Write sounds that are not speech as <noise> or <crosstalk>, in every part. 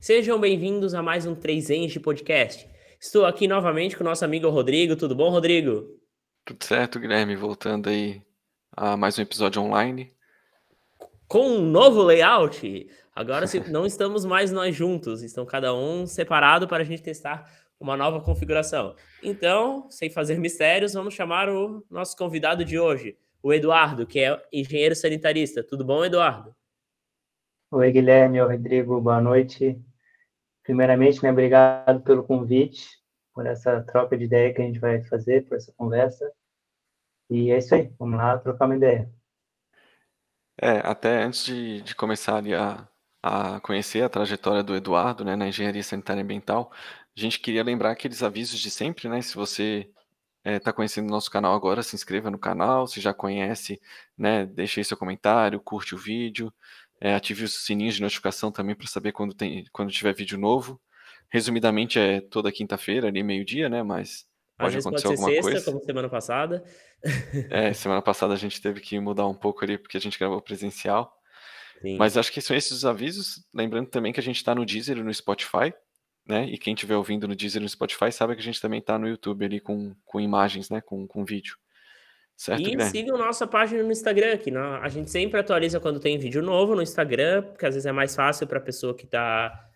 Sejam bem-vindos a mais um 3 em de podcast. Estou aqui novamente com o nosso amigo Rodrigo. Tudo bom, Rodrigo? Tudo certo, Guilherme. Voltando aí a mais um episódio online. Com um novo layout. Agora não estamos mais nós juntos, estão cada um separado para a gente testar uma nova configuração. Então, sem fazer mistérios, vamos chamar o nosso convidado de hoje, o Eduardo, que é engenheiro sanitarista. Tudo bom, Eduardo? Oi, Guilherme, oi, Rodrigo, boa noite. Primeiramente, né, obrigado pelo convite, por essa troca de ideia que a gente vai fazer, por essa conversa. E é isso aí, vamos lá trocar uma ideia. É, até antes de, de começar a, a conhecer a trajetória do Eduardo, né, na engenharia sanitária e ambiental, a gente queria lembrar aqueles avisos de sempre, né? Se você está é, conhecendo o nosso canal agora, se inscreva no canal. Se já conhece, né, deixe aí seu comentário, curte o vídeo, é, ative os sininhos de notificação também para saber quando, tem, quando tiver vídeo novo. Resumidamente, é toda quinta-feira, ali meio-dia, né? Mas pode acontecer pode alguma sexta, coisa. como semana passada. <laughs> É, semana passada a gente teve que mudar um pouco ali, porque a gente gravou presencial. Sim. Mas acho que são esses os avisos. Lembrando também que a gente está no Deezer e no Spotify né? E quem estiver ouvindo no Deezer e no Spotify sabe que a gente também está no YouTube ali com, com imagens, né? Com, com vídeo. Certo, e Guilherme? sigam nossa página no Instagram, que a gente sempre atualiza quando tem vídeo novo no Instagram, porque às vezes é mais fácil para a pessoa que está.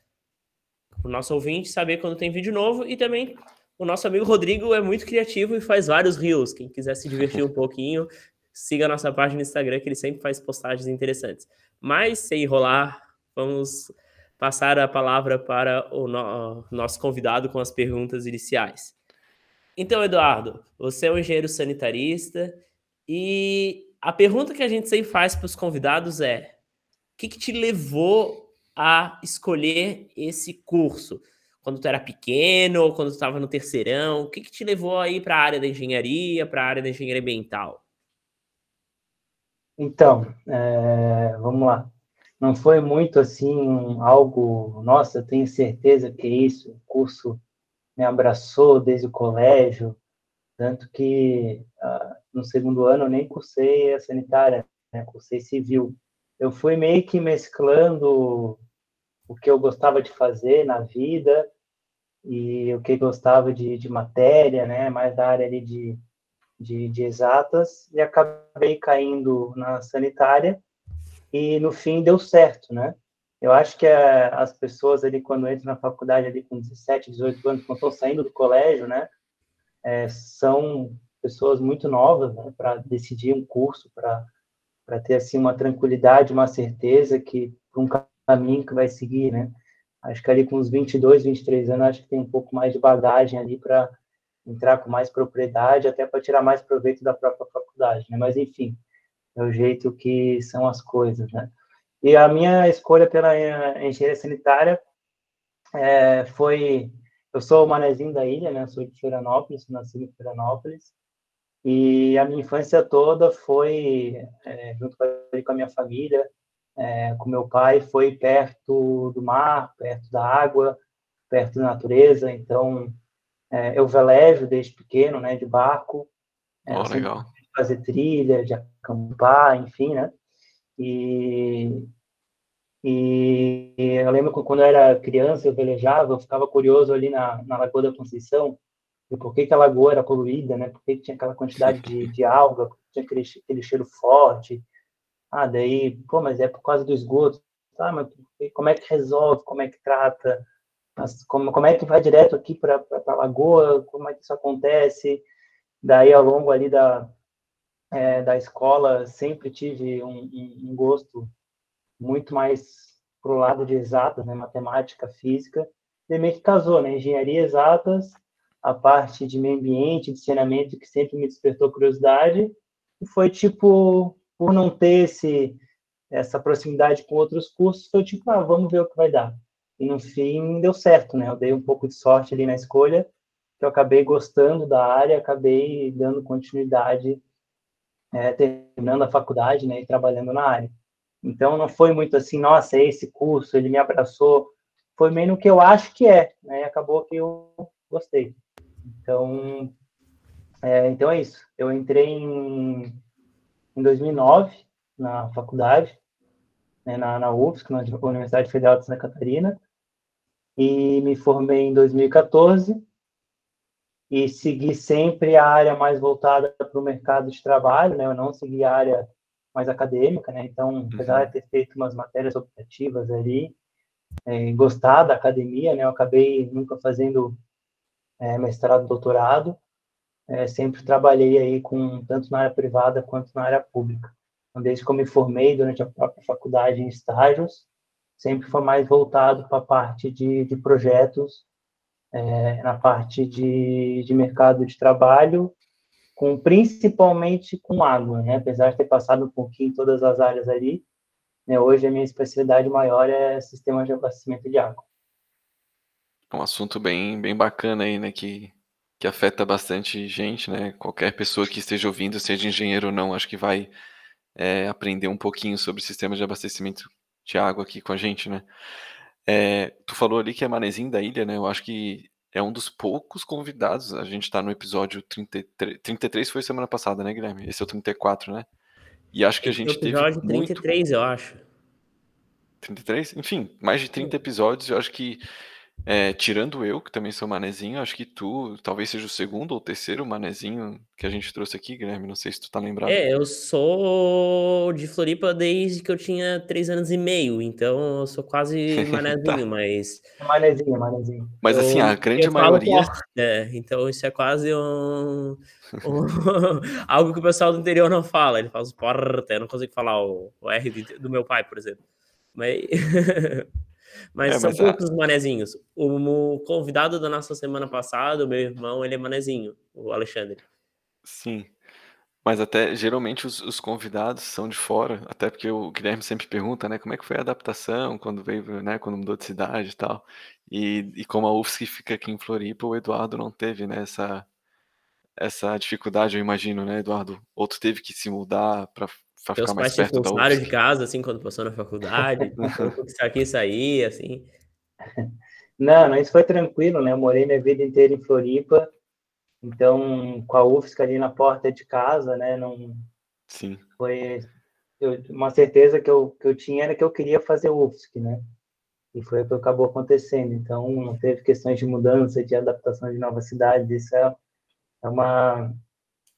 O nosso ouvinte saber quando tem vídeo novo. E também o nosso amigo Rodrigo é muito criativo e faz vários reels. Quem quiser se divertir um <laughs> pouquinho, siga a nossa página no Instagram, que ele sempre faz postagens interessantes. Mas sem enrolar, vamos passar a palavra para o no nosso convidado com as perguntas iniciais. Então, Eduardo, você é um engenheiro sanitarista e a pergunta que a gente sempre faz para os convidados é: o que, que te levou a escolher esse curso? Quando tu era pequeno ou quando tu estava no terceirão? O que, que te levou aí para a área da engenharia, para a área da engenharia ambiental? Então, é, vamos lá não foi muito assim algo, nossa, eu tenho certeza que é isso, curso me abraçou desde o colégio, tanto que uh, no segundo ano eu nem cursei a sanitária, né, cursei civil. Eu fui meio que mesclando o que eu gostava de fazer na vida e o que gostava de, de matéria, né, mais da área ali de, de, de exatas, e acabei caindo na sanitária, e no fim deu certo, né? Eu acho que é, as pessoas ali, quando entram na faculdade ali com 17, 18 anos, quando estão saindo do colégio, né? É, são pessoas muito novas, né? Para decidir um curso, para ter assim uma tranquilidade, uma certeza que um caminho que vai seguir, né? Acho que ali com uns 22, 23 anos, acho que tem um pouco mais de bagagem ali para entrar com mais propriedade, até para tirar mais proveito da própria faculdade, né? Mas enfim, é o jeito que são as coisas, né? E a minha escolha pela engenharia sanitária é, foi... Eu sou o manezinho da ilha, né? Eu sou de Florianópolis, nasci em Florianópolis. E a minha infância toda foi, é, junto com a minha família, é, com meu pai, foi perto do mar, perto da água, perto da natureza. Então, é, eu velejo desde pequeno, né? De barco. É, oh, legal fazer trilha, de acampar, enfim, né? E, e eu lembro que quando eu era criança, eu velejava, eu ficava curioso ali na, na Lagoa da Conceição, e por que, que a lagoa era poluída, né? Por que, que tinha aquela quantidade de, de alga, tinha aquele, aquele cheiro forte. Ah, daí, pô, mas é por causa do esgoto. Ah, mas como é que resolve, como é que trata? Mas como, como é que vai direto aqui para a lagoa? Como é que isso acontece? Daí, ao longo ali da, é, da escola sempre tive um, um, gosto muito mais pro lado de exatas, né, matemática, física, e meio que casou, né, engenharia exatas, a parte de meio ambiente, de saneamento, que sempre me despertou curiosidade, e foi tipo, por não ter esse, essa proximidade com outros cursos, foi tipo, ah, vamos ver o que vai dar. E no fim deu certo, né, eu dei um pouco de sorte ali na escolha, que eu acabei gostando da área, acabei dando continuidade é, terminando a faculdade, né, e trabalhando na área. Então não foi muito assim, nossa, esse curso, ele me abraçou, foi meio no que eu acho que é, né, e acabou que eu gostei. Então, é, então é isso. Eu entrei em, em 2009 na faculdade, né, na, na UFSC, na Universidade Federal de Santa Catarina, e me formei em 2014 e segui sempre a área mais voltada para o mercado de trabalho, né? Eu não segui a área mais acadêmica, né? Então, apesar uhum. de ter feito umas matérias optativas ali, é, gostar da academia, né? Eu acabei nunca fazendo é, mestrado, doutorado, é, sempre trabalhei aí com tanto na área privada quanto na área pública. Então, desde que eu me formei durante a própria faculdade em estágios, sempre foi mais voltado para a parte de, de projetos, é, na parte de, de mercado de trabalho, com principalmente com água, né? Apesar de ter passado um pouquinho em todas as áreas ali, né? hoje a minha especialidade maior é sistema de abastecimento de água. É um assunto bem, bem bacana aí, né? Que, que afeta bastante gente, né? Qualquer pessoa que esteja ouvindo, seja engenheiro ou não, acho que vai é, aprender um pouquinho sobre sistema de abastecimento de água aqui com a gente, né? É, tu falou ali que é Manezinho da Ilha, né? Eu acho que é um dos poucos convidados. A gente tá no episódio 33. 33 foi semana passada, né, Guilherme? Esse é o 34, né? E acho que a gente teve. Episódio 33, muito... eu acho. 33? Enfim, mais de 30 episódios. Eu acho que é, tirando eu, que também sou manezinho, acho que tu talvez seja o segundo ou terceiro manezinho que a gente trouxe aqui, Guilherme. Não sei se tu tá lembrado. É, eu sou de Floripa desde que eu tinha três anos e meio, então eu sou quase <laughs> manezinho, tá. mas. Manezinho, manezinho. Mas assim, a grande maioria. É, então isso é quase um. um <laughs> algo que o pessoal do interior não fala. Ele fala os porta, eu não consigo falar o, o R do meu pai, por exemplo. Mas. <laughs> Mas é, são mas poucos a... manezinhos. O, o, convidado da nossa semana passada, o meu irmão, ele é manezinho, o Alexandre. Sim. Mas até geralmente os, os, convidados são de fora, até porque o Guilherme sempre pergunta, né, como é que foi a adaptação quando veio, né, quando mudou de cidade e tal. E, e como a UFSC fica aqui em Floripa, o Eduardo não teve, né, essa, essa dificuldade, eu imagino, né, Eduardo? Outro teve que se mudar para ficar mais perto da UFSC. de casa, assim, quando passou na faculdade, <laughs> aqui e sair, assim. Não, não, isso foi tranquilo, né? Eu morei minha vida inteira em Floripa, então com a UFSC ali na porta de casa, né? Não. Sim. Foi eu, uma certeza que eu, que eu tinha era que eu queria fazer UFSC, né? E foi o que acabou acontecendo. Então não teve questões de mudança, de adaptação de nova cidade. Isso é, é uma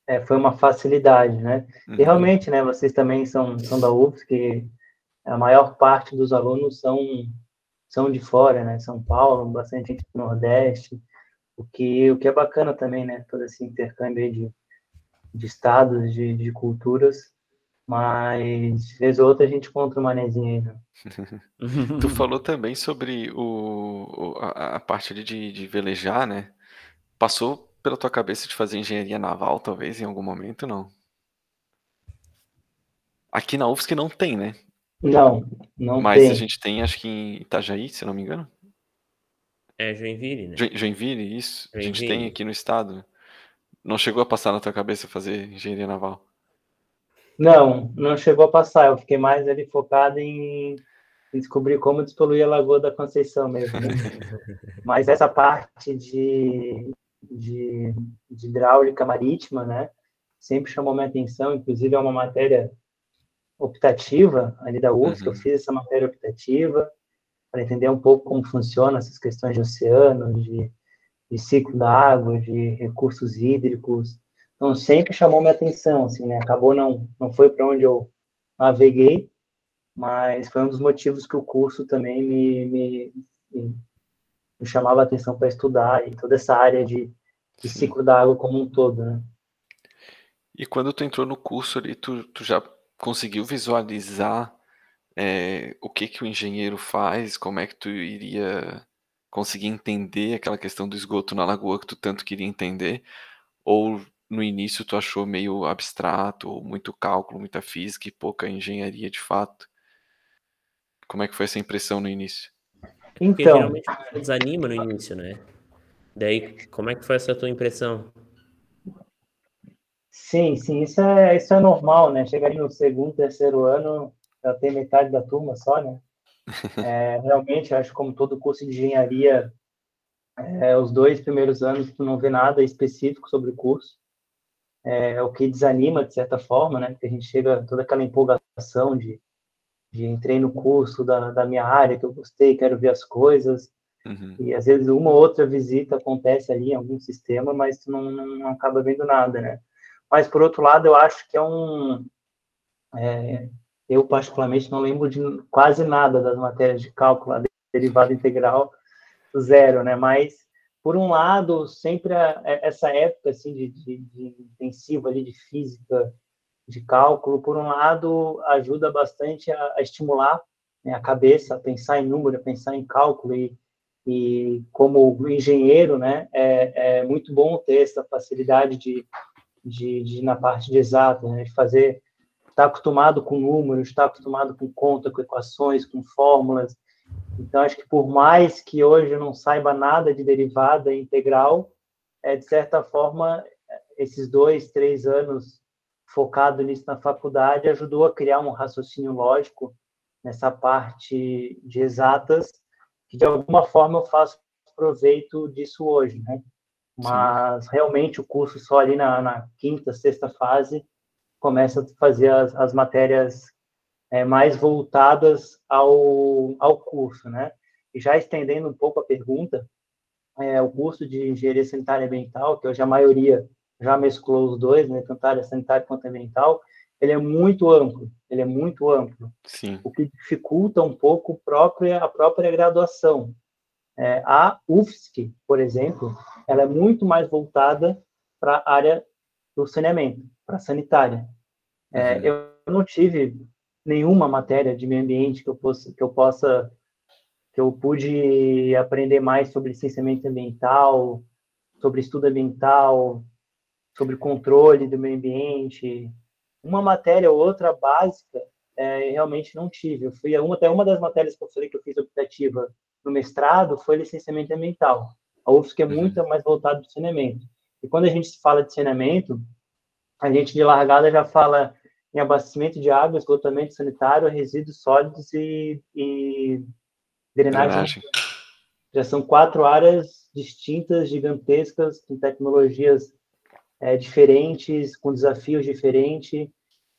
é, foi uma facilidade, né? Uhum. E realmente, né, vocês também são, são da UFS, que a maior parte dos alunos são, são de fora, né? São Paulo, bastante gente do Nordeste, o que, o que é bacana também, né? Todo esse intercâmbio de, de estados, de, de culturas, mas vez ou outra a gente encontra uma manezinha aí, né? <laughs> tu falou também sobre o, a, a parte de, de velejar, né? Passou pela tua cabeça de fazer engenharia naval, talvez, em algum momento, não? Aqui na UFSC não tem, né? Não, não Mas tem. a gente tem, acho que em Itajaí, se não me engano. É Joinville, né? Joinville, isso. Joinville. A gente tem aqui no estado. Não chegou a passar na tua cabeça fazer engenharia naval? Não, não chegou a passar. Eu fiquei mais ali focado em, em descobrir como despoluir a Lagoa da Conceição mesmo. Né? <laughs> Mas essa parte de de, de hidráulica marítima, né? Sempre chamou minha atenção, inclusive é uma matéria optativa ali da UFSC, uhum. eu fiz essa matéria optativa para entender um pouco como funciona essas questões de oceano, de, de ciclo da água, de recursos hídricos. Então sempre chamou minha atenção, assim, né? Acabou não não foi para onde eu naveguei, mas foi um dos motivos que o curso também me, me me chamava a atenção para estudar e toda essa área de, de ciclo da água como um todo, né? E quando tu entrou no curso ali, tu, tu já conseguiu visualizar é, o que que o engenheiro faz, como é que tu iria conseguir entender aquela questão do esgoto na lagoa que tu tanto queria entender? Ou no início tu achou meio abstrato, ou muito cálculo, muita física e pouca engenharia de fato? Como é que foi essa impressão no início? Porque então, geralmente desanima no início, né? Daí, como é que foi essa tua impressão? Sim, sim, isso é, isso é normal, né? Chega ali no segundo, terceiro ano, já tem metade da turma só, né? <laughs> É, realmente, acho que como todo curso de engenharia, é, os dois primeiros anos tu não vê nada específico sobre o curso. É, o que desanima, de certa forma, né? Porque a gente chega toda aquela empolgação de de entrei no curso da, da minha área que eu gostei, quero ver as coisas. Uhum. E às vezes uma ou outra visita acontece ali em algum sistema, mas tu não, não acaba vendo nada, né? Mas por outro lado, eu acho que é um. É, eu, particularmente, não lembro de quase nada das matérias de cálculo, a derivada integral, zero, né? Mas, por um lado, sempre a, essa época assim, de, de, de intensivo ali de física, de cálculo, por um lado, ajuda bastante a, a estimular né, a cabeça, a pensar em número, a pensar em cálculo e, e como engenheiro, né, é, é muito bom ter essa facilidade de, de, de na parte de exato, né, de fazer, estar tá acostumado com números, estar tá acostumado com conta, com equações, com fórmulas. Então, acho que por mais que hoje eu não saiba nada de derivada integral, é, de certa forma, esses dois, três anos focado nisso na faculdade, ajudou a criar um raciocínio lógico nessa parte de exatas, que de alguma forma eu faço proveito disso hoje, né? Mas Sim. realmente o curso só ali na, na, quinta, sexta fase começa a fazer as, as matérias é, mais voltadas ao, ao curso, né? E já estendendo um pouco a pergunta, é, o curso de engenharia sanitária ambiental, que hoje a maioria já mesclou os dois, né, tanto a área sanitária quanto ambiental, ele é muito amplo, ele é muito amplo. Sim. O que dificulta um pouco própria, a própria graduação. É, a UFSC, por exemplo, ela é muito mais voltada para a área do saneamento, para a sanitária. É, uhum. Eu não tive nenhuma matéria de meio ambiente que eu possa, que eu possa, que eu pude aprender mais sobre licenciamento ambiental, sobre estudo ambiental, sobre controle do meio ambiente. Uma matéria ou outra básica, é, realmente não tive. Eu fui uma, até uma das matérias que eu falei que eu fiz optativa no mestrado foi licenciamento ambiental. A UFSC é uhum. muito mais voltada para o saneamento. E quando a gente fala de saneamento, a gente de largada já fala em abastecimento de água, esgotamento sanitário, resíduos sólidos e, e drenagem. drenagem. Já são quatro áreas distintas, gigantescas, com tecnologias é, diferentes, com desafios diferentes.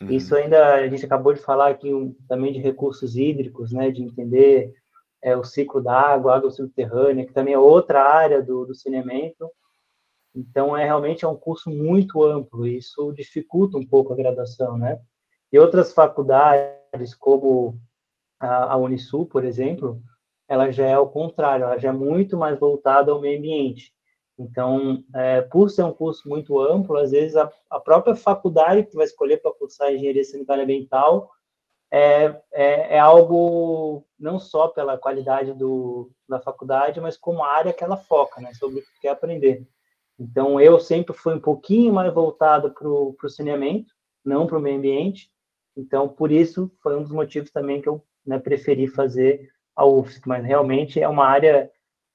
Uhum. Isso ainda, a gente acabou de falar aqui um, também de recursos hídricos, né, de entender é, o ciclo da água, água subterrânea, que também é outra área do, do saneamento. Então, é realmente é um curso muito amplo, e isso dificulta um pouco a graduação, né? E outras faculdades, como a, a Unisul, por exemplo, ela já é o contrário, ela já é muito mais voltada ao meio ambiente. Então, é, por ser um curso muito amplo, às vezes a, a própria faculdade que vai escolher para cursar engenharia sanitária ambiental é, é, é, algo não só pela qualidade do, da faculdade, mas como a área que ela foca, né, sobre o que quer aprender. Então, eu sempre fui um pouquinho mais voltado para o saneamento, não para o meio ambiente. Então, por isso, foi um dos motivos também que eu né, preferi fazer a UFSC. Mas realmente é uma área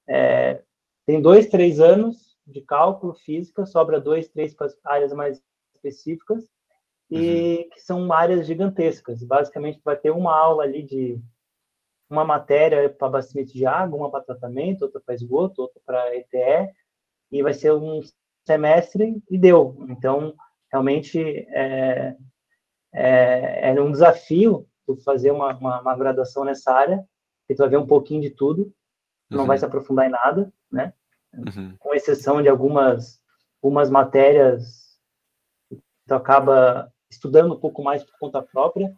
é, tem dois, três anos de cálculo, física, sobra dois, três áreas mais específicas, e uhum. que são áreas gigantescas. Basicamente, vai ter uma aula ali de uma matéria para abastecimento de água, uma para tratamento, outra para esgoto, outra para ETE, e vai ser um semestre e deu. Então, realmente, é, é, é um desafio fazer uma, uma, uma, graduação nessa área, que tu vai ver um pouquinho de tudo, não uhum. vai se aprofundar em nada, né? Uhum. Com exceção de algumas, algumas matérias que tu acaba estudando um pouco mais por conta própria,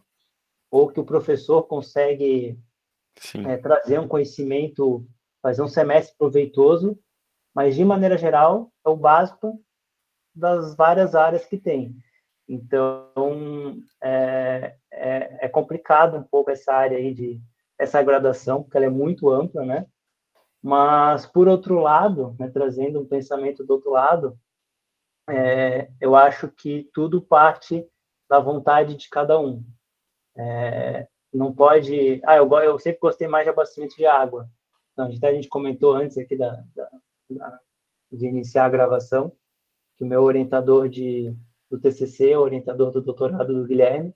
ou que o professor consegue é, trazer um conhecimento, fazer um semestre proveitoso, mas de maneira geral é o básico das várias áreas que tem. Então é, é, é complicado um pouco essa área aí de essa graduação, porque ela é muito ampla, né? Mas, por outro lado, né, trazendo um pensamento do outro lado, é, eu acho que tudo parte da vontade de cada um. É, não pode. Ah, eu, eu, sempre gostei mais de abastecimento de água. Então, a gente, a gente comentou antes aqui da, da, da, de iniciar a gravação que o meu orientador de, do TCC, o orientador do doutorado do Guilherme,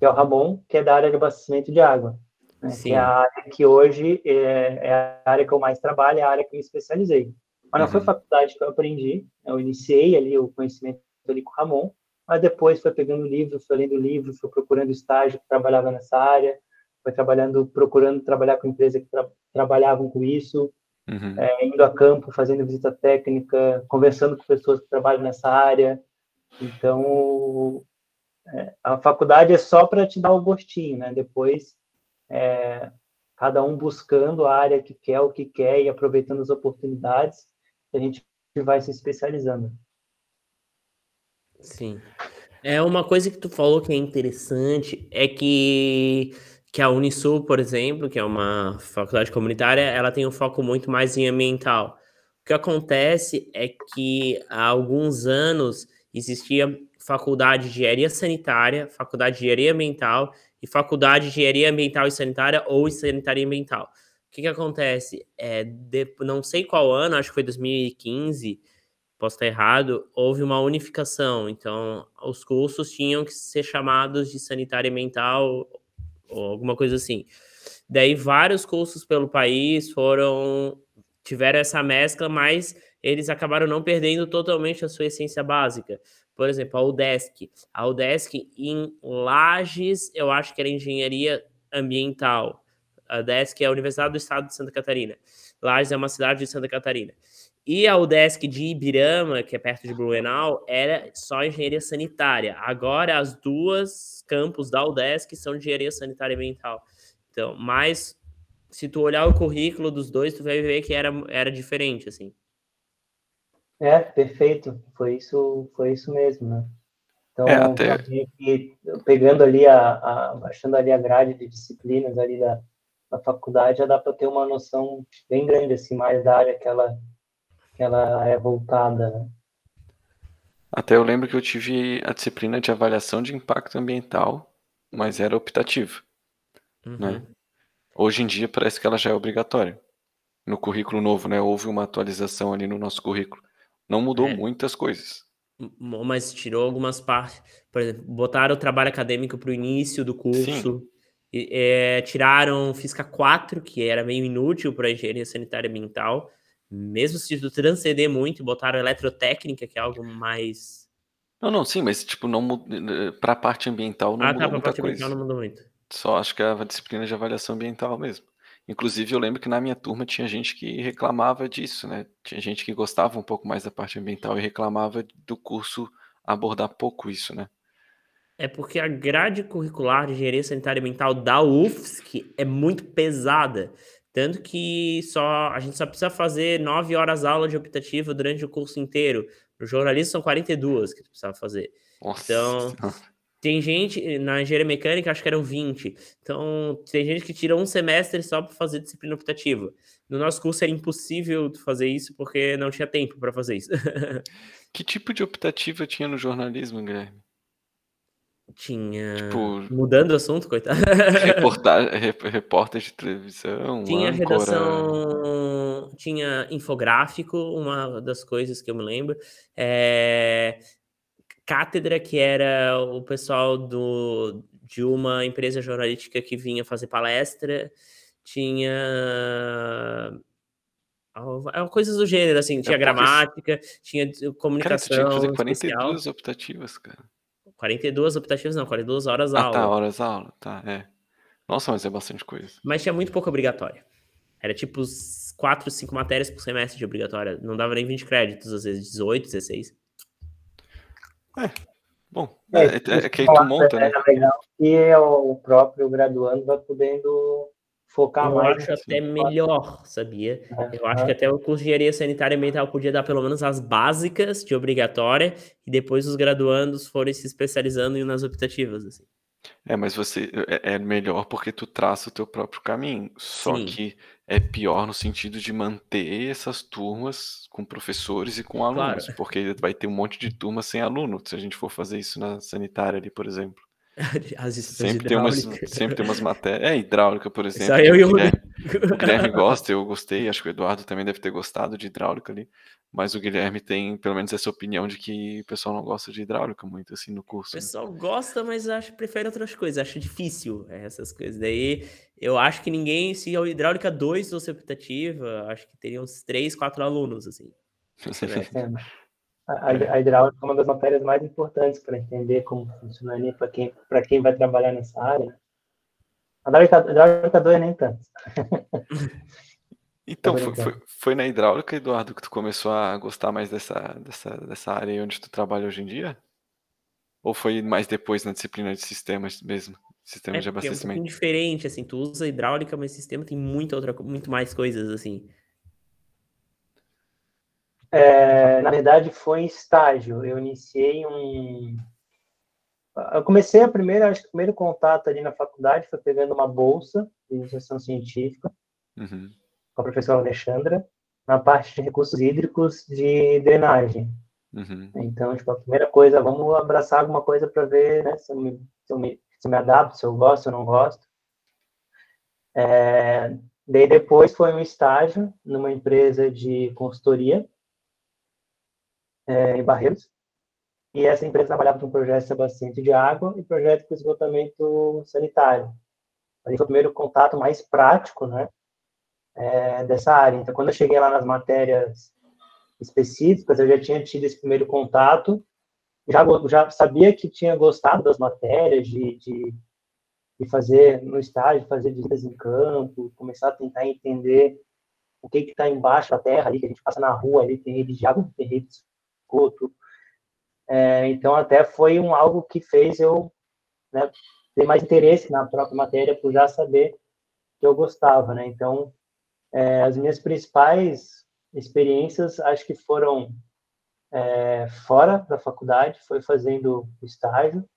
que é o Ramon, que é da área de abastecimento de água né, que é a área que hoje é, é, a área que eu mais trabalho, é a área que eu me especializei. Mas não uhum. foi faculdade que eu aprendi, eu iniciei ali o conhecimento ali com o Ramon, mas depois foi pegando livro, foi lendo livro, foi procurando estágio que trabalhava nessa área, foi trabalhando, procurando trabalhar com empresas que tra trabalhavam com isso, uhum. é, indo a campo, fazendo visita técnica, conversando com pessoas que trabalham nessa área. Então, é, a faculdade é só para te dar o gostinho, né? Depois, é, cada um buscando a área que quer, o que quer e aproveitando as oportunidades, a gente vai se especializando. Sim. É uma coisa que tu falou que é interessante é que que a Unisul, por exemplo, que é uma faculdade comunitária, ela tem um foco muito mais em ambiental. O que acontece é que há alguns anos existia faculdade de engenharia sanitária, faculdade de engenharia ambiental e faculdade de engenharia ambiental e sanitária ou sanitária e ambiental. O que, que acontece? É, de, não sei qual ano, acho que foi 2015, posso estar errado, houve uma unificação. Então, os cursos tinham que ser chamados de sanitária ambiental ou alguma coisa assim. Daí vários cursos pelo país foram tiveram essa mescla, mas eles acabaram não perdendo totalmente a sua essência básica. Por exemplo, a UDESC. A UDESC em Lages, eu acho que era engenharia ambiental. A UDESC é a Universidade do Estado de Santa Catarina. Lages é uma cidade de Santa Catarina. E a UDESC de Ibirama, que é perto de Blumenau, era só engenharia sanitária. Agora, as duas campos da UDESC são engenharia sanitária e ambiental. Então, mas se tu olhar o currículo dos dois, tu vai ver que era, era diferente, assim. É, perfeito. Foi isso, foi isso mesmo, né? Então, é, até... pegando ali a, a, baixando ali a grade de disciplinas ali da, da faculdade, já dá para ter uma noção bem grande assim mais da área que ela que ela é voltada. Né? Até eu lembro que eu tive a disciplina de avaliação de impacto ambiental, mas era optativa. Uhum. Né? Hoje em dia parece que ela já é obrigatória. No currículo novo, né? Houve uma atualização ali no nosso currículo. Não mudou é. muitas coisas. Mas tirou algumas partes. Por exemplo, botaram o trabalho acadêmico para o início do curso. E, é, tiraram Física 4, que era meio inútil para a engenharia sanitária ambiental mesmo se transcender muito, botaram eletrotécnica, que é algo mais. Não, não, sim, mas tipo, não para a parte ambiental não ah, tá, mudou tá, muita parte coisa. ambiental não mudou muito. Só acho que a disciplina de avaliação ambiental mesmo. Inclusive, eu lembro que na minha turma tinha gente que reclamava disso, né? Tinha gente que gostava um pouco mais da parte ambiental e reclamava do curso abordar pouco isso, né? É porque a grade curricular de engenharia sanitária ambiental da UFSC é muito pesada. Tanto que só a gente só precisa fazer nove horas aula de optativa durante o curso inteiro. No jornalismo são 42 que tu precisava fazer. Nossa. Então, tem gente, na engenharia mecânica, acho que eram 20. Então, tem gente que tira um semestre só para fazer disciplina optativa. No nosso curso era impossível fazer isso porque não tinha tempo para fazer isso. <laughs> que tipo de optativa tinha no jornalismo, Guilherme? Tinha. Tipo, Mudando o assunto, coitado. Reportagem, <laughs> repórter de televisão. Tinha âncora... redação. Tinha infográfico, uma das coisas que eu me lembro. É... Cátedra, que era o pessoal do, de uma empresa jornalística que vinha fazer palestra. Tinha coisas do gênero, assim, tinha é gramática, tinha comunicação. Cara, tinha que fazer 42 especial. optativas, cara. 42 optativas, não, 42 horas ah, aula. Ah, tá, horas aula, tá, é. Nossa, mas é bastante coisa. Mas tinha muito pouco obrigatório. Era tipo 4, 5 matérias por semestre de obrigatória. Não dava nem 20 créditos, às vezes 18, 16. É, bom, é, é, é, é que aí tu monta, né? É legal que o próprio graduando vai podendo focar eu mais. Eu acho até melhor, sabia? É, eu acho que até o curso de engenharia sanitária e ambiental podia dar pelo menos as básicas de obrigatória e depois os graduandos forem se especializando nas optativas, assim. É, mas você é, é melhor porque tu traça o teu próprio caminho. Só Sim. que é pior no sentido de manter essas turmas com professores e com alunos, claro. porque vai ter um monte de turmas sem aluno, se a gente for fazer isso na sanitária ali, por exemplo. <laughs> As sempre tem umas sempre tem umas matérias. É, hidráulica, por exemplo. Só eu e o Guilherme, o Guilherme gosta, eu gostei, acho que o Eduardo também deve ter gostado de hidráulica ali. Mas o Guilherme tem, pelo menos, essa opinião de que o pessoal não gosta de hidráulica muito, assim, no curso. O né? pessoal né? gosta, mas acho prefere outras coisas, acho difícil é, essas coisas. Daí eu acho que ninguém, se a hidráulica 2 fosse optativa, acho que teria uns 3, 4 alunos, assim. <laughs> <laughs> A, a hidráulica é uma das matérias mais importantes para entender como funciona ali, para quem, quem vai trabalhar nessa área. A hidráulica, a hidráulica 2 nem tanto. <laughs> Então, foi, foi, foi, na hidráulica, Eduardo, que tu começou a gostar mais dessa, dessa, dessa área onde tu trabalha hoje em dia? Ou foi mais depois na disciplina de sistemas mesmo? Sistemas é, de abastecimento? É um diferente, assim, tu usa hidráulica, mas sistema tem muita outra, muito mais coisas, assim. É, na verdade, foi em estágio. Eu iniciei um. Eu comecei a primeira, acho que o primeiro contato ali na faculdade foi pegando uma bolsa de iniciação científica. Uhum com a professora Alexandra na parte de recursos hídricos de drenagem. Uhum. Então, tipo, a primeira coisa, vamos abraçar alguma coisa para ver né, se, eu me, se, eu me, se eu me adapto, se eu gosto, se eu não gosto. É, daí depois foi um estágio numa empresa de consultoria é, em Barreiros. E essa empresa trabalhava com projeto de abastecimento de água e projeto de esgotamento sanitário. Ali foi o primeiro contato mais prático, né, é, dessa área. Então, quando eu cheguei lá nas matérias específicas, eu já tinha tido esse primeiro contato, já, já sabia que tinha gostado das matérias, de, de, de fazer no estágio, fazer visitas em campo, começar a tentar entender o que está embaixo da terra ali, que a gente passa na rua ali, tem rede de água, tem rede de esgoto. É, então, até foi um algo que fez eu né, ter mais interesse na própria matéria, por já saber que eu gostava, né? Então, é, as minhas principais experiências, acho que foram é, fora da faculdade, foi fazendo estágio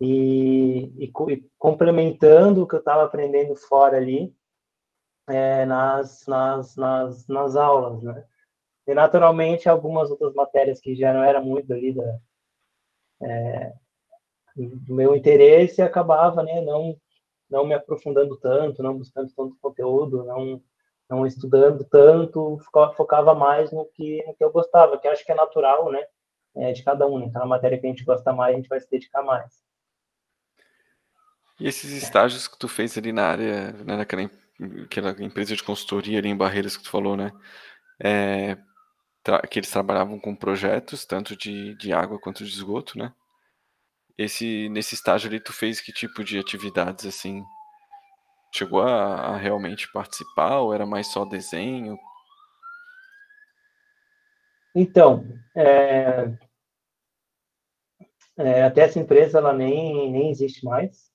e, e, e complementando o que eu estava aprendendo fora ali é, nas, nas, nas, nas aulas, né? E, naturalmente, algumas outras matérias que já não eram muito ali da, é, do meu interesse, acabava, né, não não me aprofundando tanto, não buscando tanto conteúdo, não, não estudando tanto, focava mais no que, no que eu gostava, que acho que é natural, né? É, de cada um, né? Cada matéria que a gente gosta mais, a gente vai se dedicar mais. E esses estágios que tu fez ali na área, né, naquela aquela empresa de consultoria ali em Barreiras que tu falou, né? É, que eles trabalhavam com projetos, tanto de, de água quanto de esgoto, né? Esse, nesse estágio ali, tu fez que tipo de atividades, assim? Chegou a, a realmente participar ou era mais só desenho? Então, é, é, até essa empresa ela nem, nem existe mais.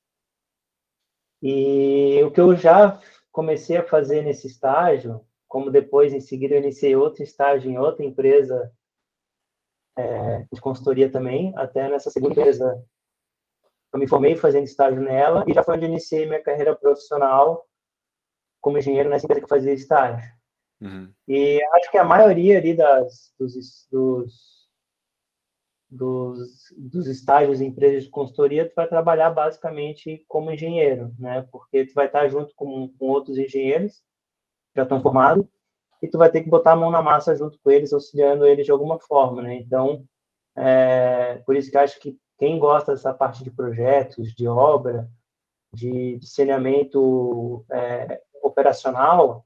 E o que eu já comecei a fazer nesse estágio, como depois em seguida eu iniciei outro estágio em outra empresa é, de consultoria também, até nessa segunda empresa eu me formei fazendo estágio nela e já foi onde iniciei minha carreira profissional como engenheiro nessa empresa que fazia estágio. Uhum. E acho que a maioria ali das, dos, dos, dos, dos estágios em empresas de consultoria, tu vai trabalhar basicamente como engenheiro, né? Porque tu vai estar junto com, com outros engenheiros já estão formados e tu vai ter que botar a mão na massa junto com eles, auxiliando eles de alguma forma, né? Então, é, por isso que acho que quem gosta dessa parte de projetos, de obra, de, de saneamento é, operacional,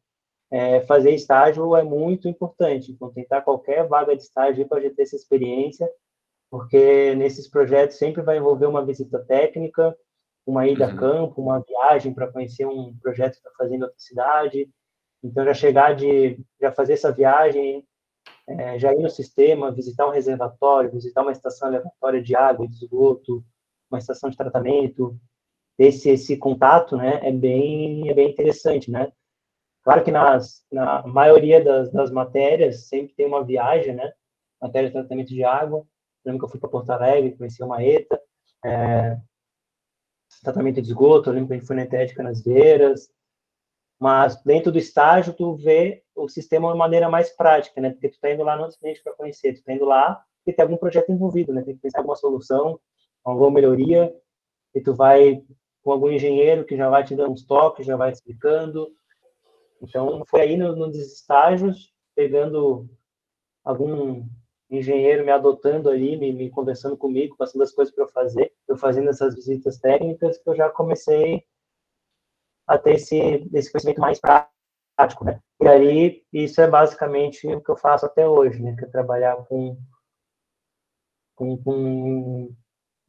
é, fazer estágio é muito importante. Então, tentar qualquer vaga de estágio para ter essa experiência, porque nesses projetos sempre vai envolver uma visita técnica, uma ida uhum. a campo, uma viagem para conhecer um projeto que está fazendo outra cidade. Então, já chegar de, já fazer essa viagem, é, já ir no sistema, visitar um reservatório, visitar uma estação aleatória de água, de esgoto, uma estação de tratamento, esse esse contato, né, é bem é bem interessante, né? Claro que nas, na maioria das, das matérias sempre tem uma viagem, né? Matéria de tratamento de água. lembro que eu fui para Porto Alegre, conheci uma ETA, é, tratamento de esgoto, eu lembro que a gente foi na Etética nas Veiras, mas dentro do estágio tu vê o sistema de maneira mais prática, né? Porque tu tá indo lá no cliente para conhecer, tu tá indo lá e tem algum projeto envolvido, né? Tem que pensar alguma solução, alguma melhoria, e tu vai com algum engenheiro que já vai te dando uns toques, já vai te explicando. Então, foi aí no, nos estágios, pegando algum engenheiro me adotando ali, me, me conversando comigo, passando as coisas para eu fazer, eu fazendo essas visitas técnicas, que eu já comecei a ter esse, esse conhecimento mais prático, né? E aí, isso é basicamente o que eu faço até hoje, né? Que é trabalhar com, com, com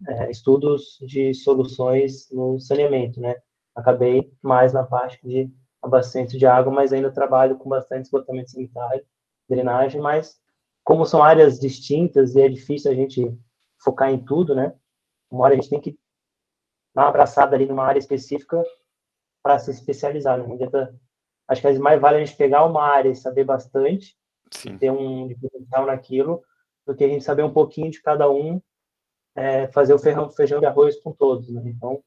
é, estudos de soluções no saneamento, né? Acabei mais na parte de abastecimento de água, mas ainda trabalho com bastante esgotamento sanitário, drenagem, mas como são áreas distintas e é difícil a gente focar em tudo, né? Uma hora a gente tem que dar uma abraçada ali numa área específica para se especializar, né? acho que às vezes mais vale a gente pegar uma área e saber bastante, ter um diferencial naquilo, do que a gente saber um pouquinho de cada um, é, fazer o feijão, feijão de arroz com todos, né? Então,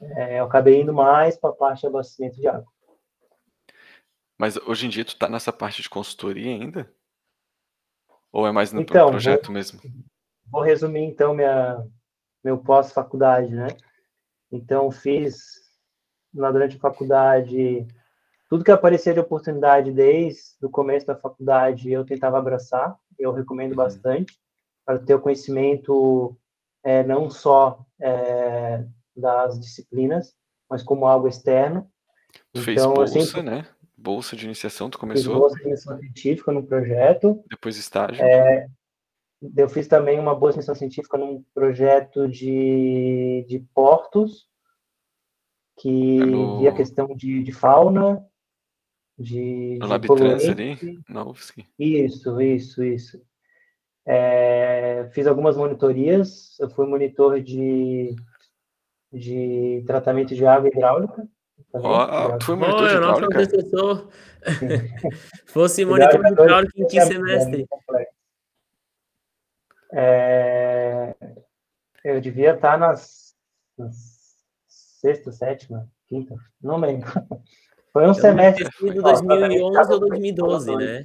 é, eu acabei indo mais para a parte de abastecimento de água. Mas hoje em dia tu está nessa parte de consultoria ainda? Ou é mais no então, projeto vou, mesmo? Vou resumir então minha meu pós-faculdade, né? Então fiz lá durante a faculdade tudo que aparecia de oportunidade desde o começo da faculdade eu tentava abraçar. Eu recomendo uhum. bastante para ter o conhecimento é, não só é, das disciplinas, mas como algo externo. Tu então, fez bolsa, sempre... né? Bolsa de iniciação, tu começou? Fiz bolsa de iniciação científica no projeto. Depois estágio. É, eu fiz também uma bolsa de iniciação científica num projeto de, de portos, que é no... via questão de, de fauna, de, no LabTrans ali, na UFSC. Isso, isso, isso. É, fiz algumas monitorias, eu fui monitor de, de tratamento de água hidráulica, Oh, tu foi monitor oh, <laughs> de hidráulica? Nosso antecessor fosse monitor de hidráulica em que semestre? É, eu devia estar nas, nas sexta, sétima, quinta, não lembro. <laughs> Foi um eu semestre. Sido 2011 ou 2012, né?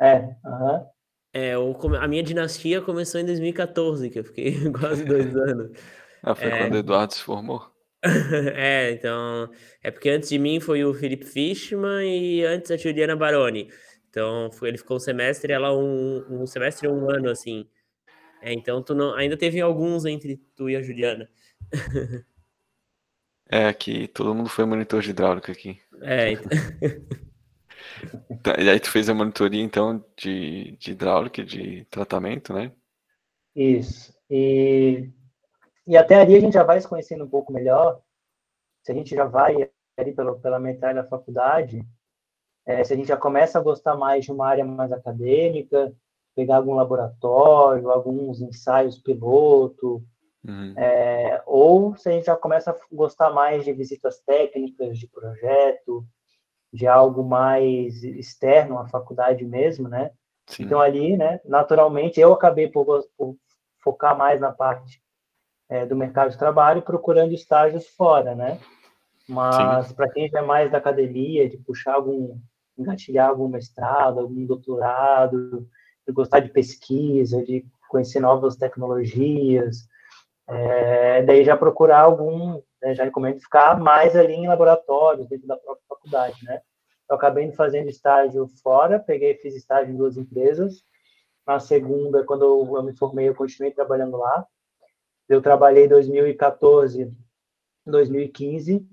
É, aham. É, a minha dinastia começou em 2014, que eu fiquei <laughs> quase dois anos. Ah, foi é... quando o Eduardo se formou? <laughs> é, então. É porque antes de mim foi o Felipe Fishman e antes a Juliana Baroni. Então foi, ele ficou um semestre, ela um, um semestre um ano, assim. É, então tu não, ainda teve alguns entre tu e a Juliana. É, aqui todo mundo foi monitor de hidráulica aqui. É, então... Tá, e aí tu fez a monitoria, então, de, de hidráulica, de tratamento, né? Isso. E e até ali a gente já vai se conhecendo um pouco melhor. Se a gente já vai ali pela, pela metade da faculdade, é, se a gente já começa a gostar mais de uma área mais acadêmica, pegar algum laboratório, alguns ensaios piloto, uhum. é, ou se a gente já começa a gostar mais de visitas técnicas, de projeto, de algo mais externo à faculdade mesmo, né? Sim. Então ali, né, naturalmente, eu acabei por, por focar mais na parte é, do mercado de trabalho procurando estágios fora, né? Mas para quem já é mais da academia, de puxar algum, engatilhar algum mestrado, algum doutorado, de gostar de pesquisa, de conhecer novas tecnologias, é, daí já procurar algum, né, já recomendo ficar mais ali em laboratórios, dentro da própria faculdade, né? Eu acabei fazendo estágio fora, peguei fiz estágio em duas empresas. Na segunda, quando eu, me formei, eu continuei trabalhando lá. Eu trabalhei 2014, 2015.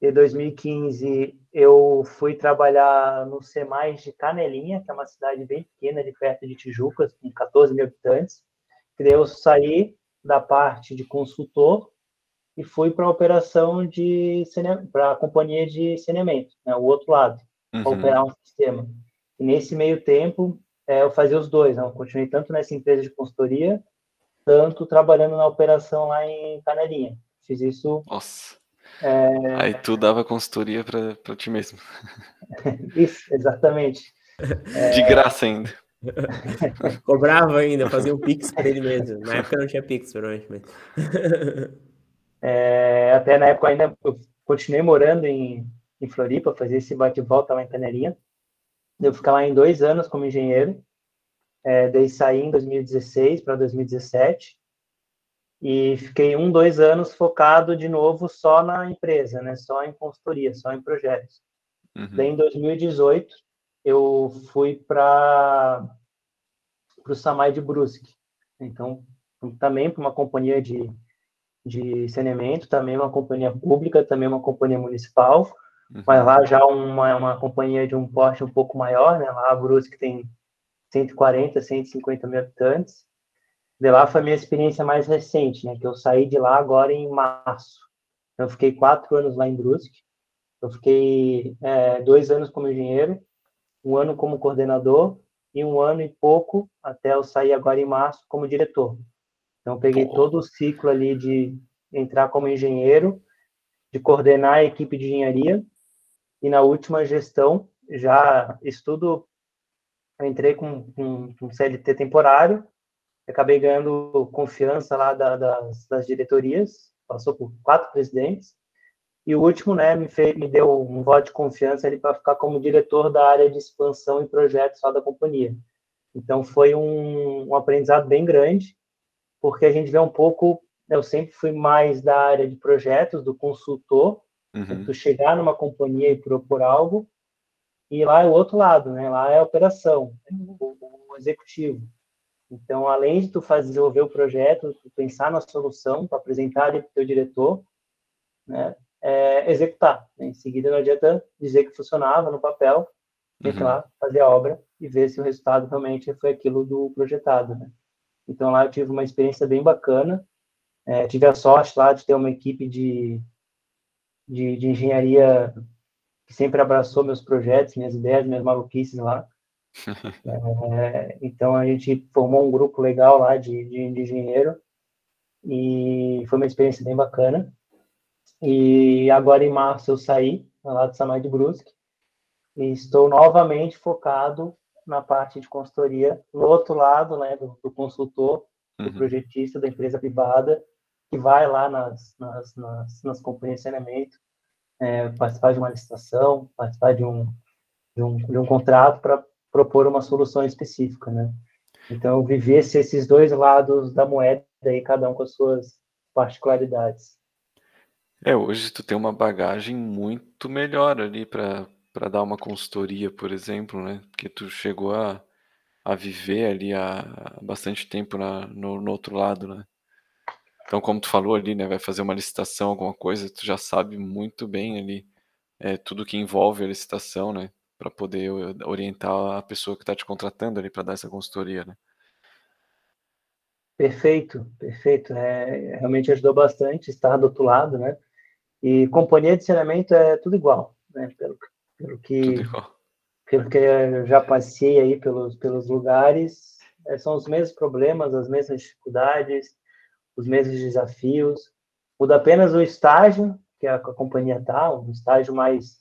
Em 2015 eu fui trabalhar no SEMAIS de Canelinha, que é uma cidade bem pequena, de perto de Tijuca, com 14 mil habitantes. Daí eu saí da parte de consultor e fui para a operação de para a companhia de saneamento, né, o outro lado, uhum. para operar um sistema. E nesse meio tempo é, eu fazia os dois, né, eu continuei tanto nessa empresa de consultoria tanto trabalhando na operação lá em Canelinha. Fiz isso. Nossa. É... Aí tu dava consultoria para ti mesmo. <laughs> isso, exatamente. <laughs> De graça ainda. <laughs> Cobrava ainda, fazia um Pix para ele mesmo. Na época não tinha Pix, provavelmente. <laughs> É, até na época ainda eu continuei morando em, em Floripa, fazia esse bate-volta lá em Canelinha. Eu ficar lá em dois anos como engenheiro. É, daí saí em 2016 para 2017 e fiquei um, dois anos focado de novo só na empresa, né? Só em consultoria, só em projetos. Uhum. Daí em 2018 eu fui para o Samai de Brusque. Então, também para uma companhia de, de saneamento, também uma companhia pública, também uma companhia municipal, uhum. mas lá já uma, uma companhia de um porte um pouco maior, né? Lá a Brusque tem 140, 150 mil habitantes. De lá foi a minha experiência mais recente, né? Que eu saí de lá agora em março. Eu fiquei quatro anos lá em Brusque. Eu fiquei é, dois anos como engenheiro, um ano como coordenador e um ano e pouco até eu sair agora em março como diretor. Então, peguei todo o ciclo ali de entrar como engenheiro, de coordenar a equipe de engenharia e na última gestão já estudo eu entrei com, com, com CLT temporário acabei ganhando confiança lá da, das, das diretorias passou por quatro presidentes e o último, né, me, fez, me deu um voto de confiança ali para ficar como diretor da área de expansão e projetos lá da companhia. Então foi um, um aprendizado bem grande, porque a gente vê um pouco, eu sempre fui mais da área de projetos, do consultor, uhum. tu chegar numa companhia e propor algo, e lá é o outro lado, né? Lá é a operação, o, o executivo. Então, além de tu fazer desenvolver o projeto, tu pensar na solução para apresentar para o teu diretor, né? É, executar. Né? Em seguida, não adianta dizer que funcionava no papel, tem que uhum. lá fazer a obra e ver se o resultado realmente foi aquilo do projetado. Né? Então, lá eu tive uma experiência bem bacana. É, tive a sorte lá de ter uma equipe de, de, de, engenharia que sempre abraçou meus projetos, minhas ideias, minhas maluquices lá. <laughs> é, então, a gente formou um grupo legal lá de, de, de engenheiro e foi uma experiência bem bacana. E agora em março eu saí lá de Samai de Brusque e estou novamente focado na parte de consultoria, no outro lado, né, do, do consultor, do uhum. projetista da empresa privada, que vai lá nas, nas, nas, nas companhias de saneamento, é, participar de uma licitação, participar de um, de um, de um contrato para propor uma solução específica, né? Então, viver esses dois lados da moeda, aí, cada um com as suas particularidades. É, hoje tu tem uma bagagem muito melhor ali para para dar uma consultoria, por exemplo, né? Porque tu chegou a, a viver ali há, há bastante tempo na, no, no outro lado, né? Então, como tu falou ali, né, vai fazer uma licitação, alguma coisa, tu já sabe muito bem ali é, tudo que envolve a licitação, né? Para poder orientar a pessoa que está te contratando ali para dar essa consultoria, né? Perfeito, perfeito. É, realmente ajudou bastante estar do outro lado, né? E companhia de saneamento é tudo igual, né? Pelo, pelo que pelo que eu já passei aí pelos pelos lugares, é, são os mesmos problemas, as mesmas dificuldades, os mesmos desafios. Muda apenas o estágio que a, companhia está, um estágio mais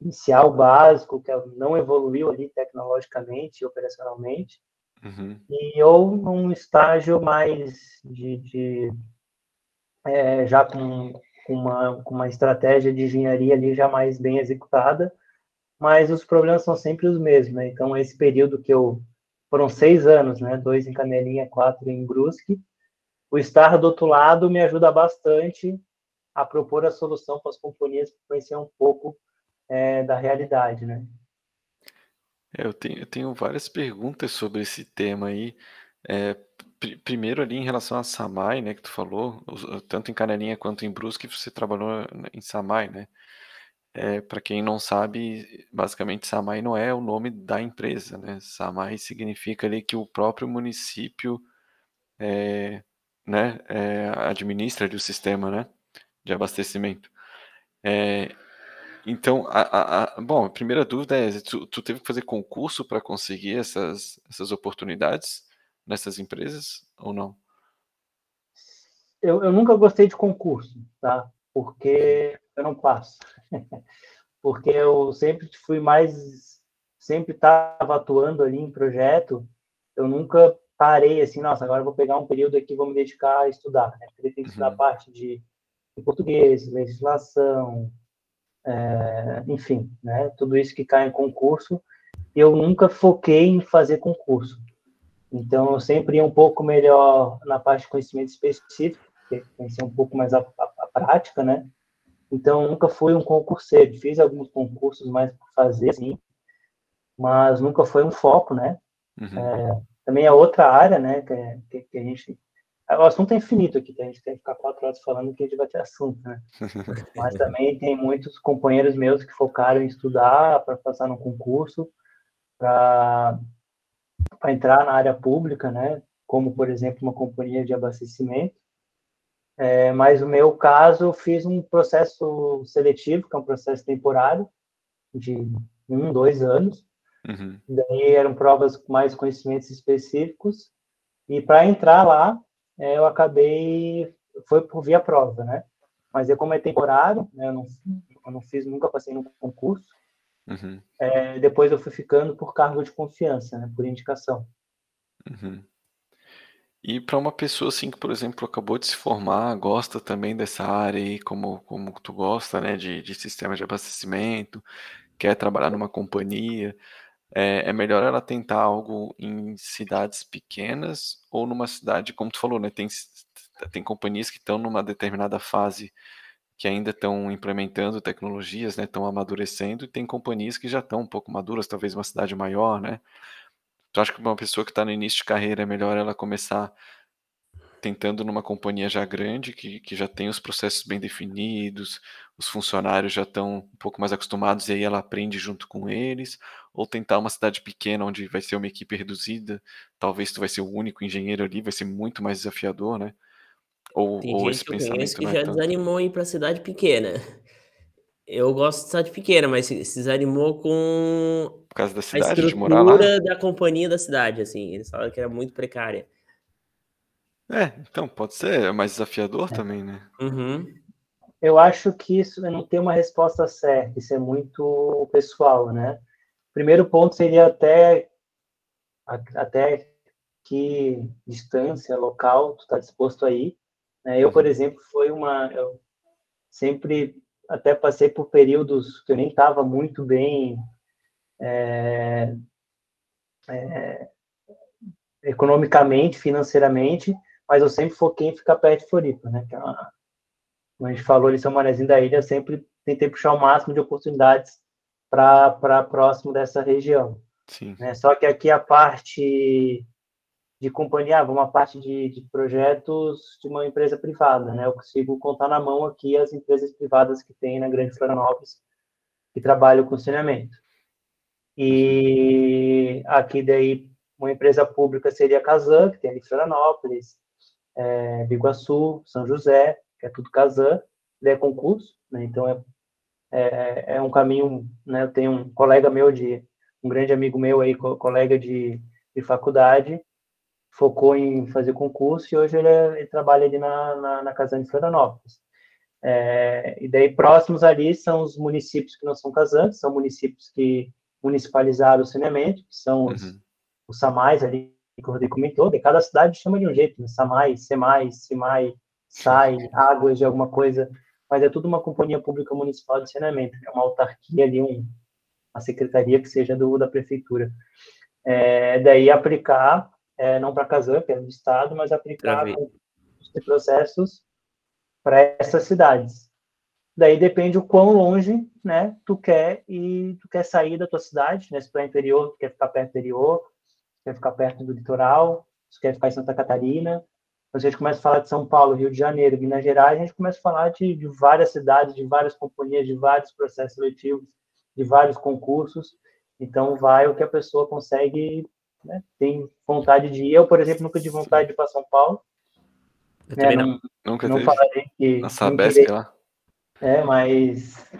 inicial, básico, que não evoluiu ali tecnologicamente e operacionalmente, uhum. e ou um estágio mais de, de é, já com com uma, com uma estratégia de engenharia ali já mais bem executada, mas os problemas são sempre os mesmos, né? Então, esse período que eu... Foram seis anos, né? Dois em Canelinha, quatro em Brusque. O estar do outro lado me ajuda bastante a propor a solução para as companhias conhecer um pouco é, da realidade, né? É, eu, tenho, eu tenho várias perguntas sobre esse tema aí. É, primeiro ali em relação a Samai, né, que tu falou, tanto em Canelinha quanto em Brusque, você trabalhou em Samai, né? É, para quem não sabe, basicamente Samai não é o nome da empresa, né? Samai significa ali que o próprio município é, né, é, administra ali o sistema, né, de abastecimento. É, então, a, a, a, bom, a primeira dúvida é, tu, tu teve que fazer concurso para conseguir essas, essas oportunidades? Nessas empresas ou não? Eu, eu nunca gostei de concurso, tá? Porque eu não passo. <laughs> Porque eu sempre fui mais, sempre estava atuando ali em projeto. Eu nunca parei assim, nossa, agora vou pegar um período aqui, vou me dedicar a estudar. Né? Porque tem que estudar uhum. parte de, de, português, legislação, é, enfim, né? Tudo isso que cai em concurso. Eu nunca foquei em fazer concurso. Então, eu sempre ia um pouco melhor na parte de conhecimento específico, conhecer um pouco mais a, a, a prática, né? Então, nunca fui um concurseiro. Fiz alguns concursos mais por fazer, sim, mas nunca foi um foco, né? Uhum. É, também é outra área, né? Que, que, que, a gente. O assunto é infinito aqui, a gente tem que ficar quatro horas falando que a gente vai ter assunto, né? <laughs> mas também tem muitos companheiros meus que focaram em estudar para passar no concurso, para para entrar na área pública, né? Como, por exemplo, uma companhia de abastecimento. É, mas no meu caso, fiz um processo seletivo, que é um processo temporário, de um, dois anos. Uhum. Daí eram provas com mais conhecimentos específicos. E para entrar lá, é, eu acabei, foi por via prova, né? Mas eu, como é temporário, né, eu, não, eu não fiz, nunca passei no concurso. Uhum. É, depois eu fui ficando por cargo de confiança, né, por indicação. Uhum. E para uma pessoa assim que, por exemplo, acabou de se formar, gosta também dessa área aí, como, como tu gosta, né, de, de sistema de abastecimento, quer trabalhar numa companhia, é, é melhor ela tentar algo em cidades pequenas ou numa cidade, como tu falou, né, tem, tem companhias que estão numa determinada fase que ainda estão implementando tecnologias, né, estão amadurecendo, e tem companhias que já estão um pouco maduras, talvez uma cidade maior, né, Tu acha que uma pessoa que está no início de carreira é melhor ela começar tentando numa companhia já grande, que, que já tem os processos bem definidos, os funcionários já estão um pouco mais acostumados e aí ela aprende junto com eles, ou tentar uma cidade pequena onde vai ser uma equipe reduzida, talvez tu vai ser o único engenheiro ali, vai ser muito mais desafiador, né? Ou, tem ou gente esse que pensamento que é já desanimou em ir para cidade pequena. Eu gosto de cidade pequena, mas se desanimou com Por causa da cidade, de morar lá? da companhia da cidade, assim. Eles falaram que era muito precária. É, então pode ser, é mais desafiador é. também, né? Uhum. Eu acho que isso não tem uma resposta certa, isso é muito pessoal, né? Primeiro ponto seria até até que distância local tu está disposto a ir. Né? Eu, por uhum. exemplo, foi uma eu sempre até passei por períodos que eu nem estava muito bem é, é, economicamente, financeiramente, mas eu sempre foquei em ficar perto de Floripa, né? Que é uma, como a gente falou ali, São Manezinho da Ilha, eu sempre tentei puxar o máximo de oportunidades para próximo dessa região. Sim. Né? Só que aqui a parte de companhia, uma parte de, de, projetos de uma empresa privada, né? Eu consigo contar na mão aqui as empresas privadas que tem na Grande Florianópolis que trabalham com saneamento. E aqui daí uma empresa pública seria a Casan, que tem ali Florianópolis, é, Biguaçu, São José, que é tudo Casan, é concurso, né? Então é, é, é um caminho, né? Eu tenho um colega meu de um grande amigo meu aí, colega de, de faculdade, focou em fazer concurso e hoje ele, é, ele trabalha ali na, na, na Casane de Florianópolis. É, e daí, próximos ali são os municípios que não são casantes, são municípios que municipalizaram o saneamento, que são os, uhum. os SAMAIs ali, que o Rodrigo comentou, e cada cidade chama de um jeito, né? SAMAI, SEMAI, SIMAI, SAI, Águas de alguma coisa, mas é tudo uma companhia pública municipal de saneamento, é uma autarquia ali, um, uma secretaria que seja do, da prefeitura. É, daí aplicar é, não para Kazan, que é do estado, mas aplicar os processos para essas cidades. Daí depende o quão longe, né, tu quer e tu quer sair da tua cidade, né, se tu é interior, tu quer ficar perto do interior, quer ficar perto do litoral, tu quer ficar em Santa Catarina. Então, a gente começa a falar de São Paulo, Rio de Janeiro, Minas Gerais, a gente começa a falar de, de várias cidades, de várias companhias, de vários processos seletivos, de vários concursos. Então, vai o que a pessoa consegue né? Tem vontade de ir. Eu, por exemplo, nunca tive vontade de ir para São Paulo. Eu né? também não. Nunca não falarei que. Na Sabesp lá. É, mas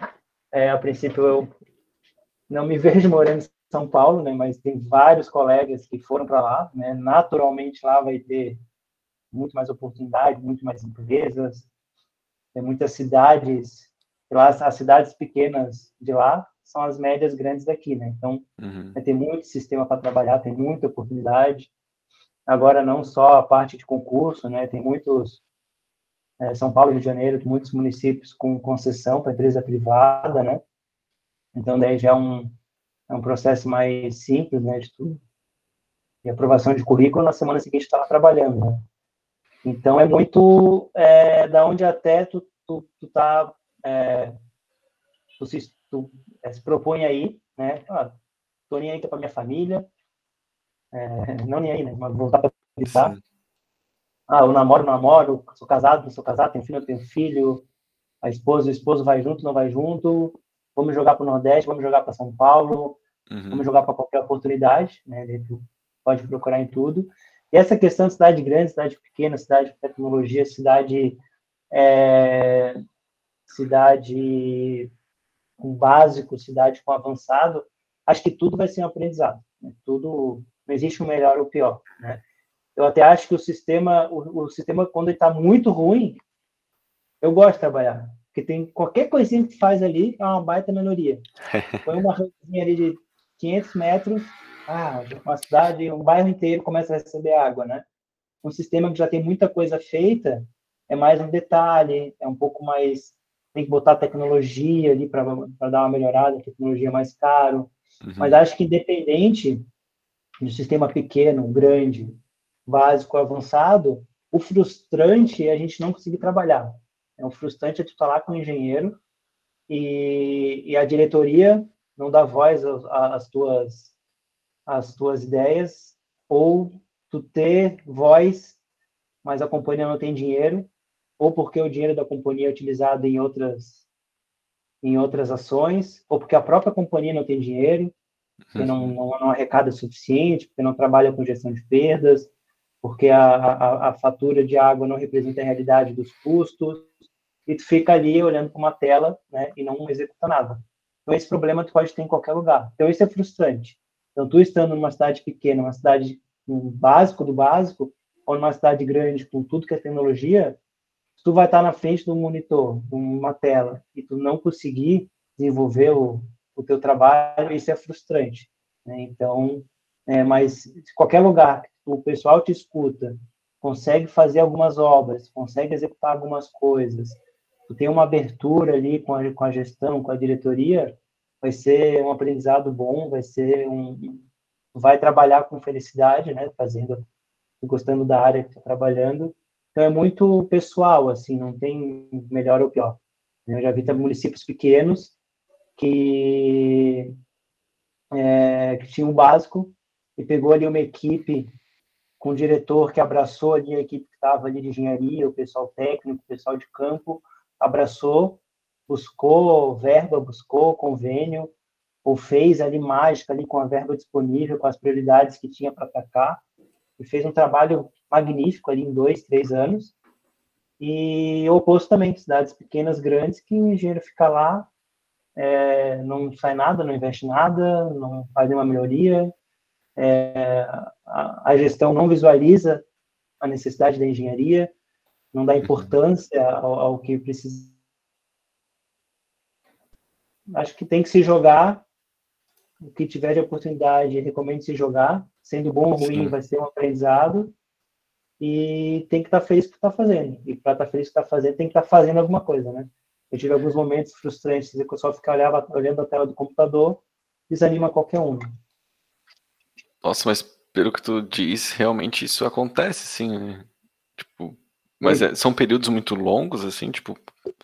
é, a princípio eu não me <laughs> vejo morando em São Paulo, né? Mas tem vários colegas que foram para lá, né? Naturalmente lá vai ter muito mais oportunidade, muito mais empresas, tem muitas cidades, lá as cidades pequenas de lá são as médias grandes daqui, né? Então, uhum. tem muito sistema para trabalhar, tem muita oportunidade. Agora, não só a parte de concurso, né? Tem muitos, é, São Paulo, Rio de Janeiro, tem muitos municípios com concessão para empresa privada, né? Então, daí já é um, é um processo mais simples, né, de tudo. E aprovação de currículo, na semana seguinte estava trabalhando, né? Então, é muito é, da onde até tu, tu, tu tá, é, tu, se, tu é, se propõe aí, né? Ah, tô nem aí para minha família, é, não nem aí, né? Mas voltar para visitar. Ah, eu namoro, namoro, sou casado, não sou casado, tenho filho, tenho filho. A esposa, o esposo vai junto, não vai junto. Vamos jogar para o Nordeste, vamos jogar para São Paulo, uhum. vamos jogar para qualquer oportunidade, né? Pode procurar em tudo. E essa questão de cidade grande, cidade pequena, cidade de tecnologia, cidade é, cidade com básico, cidade com avançado, acho que tudo vai ser um aprendizado. Né? Tudo, não existe o um melhor ou o pior. Né? Eu até acho que o sistema, o, o sistema quando está muito ruim, eu gosto de trabalhar, porque tem qualquer coisinha que faz ali é uma baita melhoria. <laughs> Põe uma rãozinha ali de 500 metros, ah, uma cidade, um bairro inteiro começa a receber água, né? Um sistema que já tem muita coisa feita é mais um detalhe, é um pouco mais tem que botar tecnologia ali para dar uma melhorada, tecnologia é mais caro. Uhum. Mas acho que independente de sistema pequeno, grande, básico, avançado, o frustrante é a gente não conseguir trabalhar. É o frustrante é tu estar tá lá com o engenheiro e, e a diretoria não dá voz às tuas às tuas ideias ou tu ter voz, mas a companhia não tem dinheiro ou porque o dinheiro da companhia é utilizado em outras em outras ações, ou porque a própria companhia não tem dinheiro, porque não, uhum. não, não arrecada o suficiente, porque não trabalha com gestão de perdas, porque a, a, a, fatura de água não representa a realidade dos custos, e tu fica ali olhando para uma tela né, e não executa nada. Então, esse problema tu pode ter em qualquer lugar. Então, isso é frustrante. Então, tu estando numa cidade pequena, uma cidade um básico do básico, ou numa cidade grande com tudo que é tecnologia, se tu vai estar na frente do monitor, de uma tela, e tu não conseguir desenvolver o, o teu trabalho, isso é frustrante. Né? Então, é, mas qualquer lugar que o pessoal te escuta, consegue fazer algumas obras, consegue executar algumas coisas, tu tem uma abertura ali com a, com a gestão, com a diretoria, vai ser um aprendizado bom, vai ser um vai trabalhar com felicidade, né, fazendo gostando da área que está trabalhando então é muito pessoal, assim, não tem melhor ou pior. Eu já vi municípios pequenos que, é, que tinham o básico e pegou ali uma equipe com o diretor que abraçou ali a equipe que estava ali de engenharia, o pessoal técnico, o pessoal de campo, abraçou, buscou verba, buscou convênio, ou fez ali mágica ali com a verba disponível, com as prioridades que tinha para atacar, e fez um trabalho magnífico ali em dois, três anos. E o oposto também, cidades pequenas, grandes, que o engenheiro fica lá, é, não sai nada, não investe nada, não faz nenhuma melhoria, é, a, a, gestão não visualiza a necessidade da engenharia, não dá importância ao, ao que precisa. Acho que tem que se jogar, que tiver de oportunidade, recomendo se jogar, sendo bom ou ruim, Sim. vai ser um aprendizado, e tem que estar tá feliz com o que está fazendo. E para estar tá feliz com o que está fazendo, tem que estar tá fazendo alguma coisa, né? Eu tive alguns momentos frustrantes, que eu só ficar olhava, olhando a tela do computador, desanima qualquer um. Nossa, mas pelo que tu diz, realmente isso acontece, sim, né? Tipo, mas é, são períodos muito longos, assim, tipo,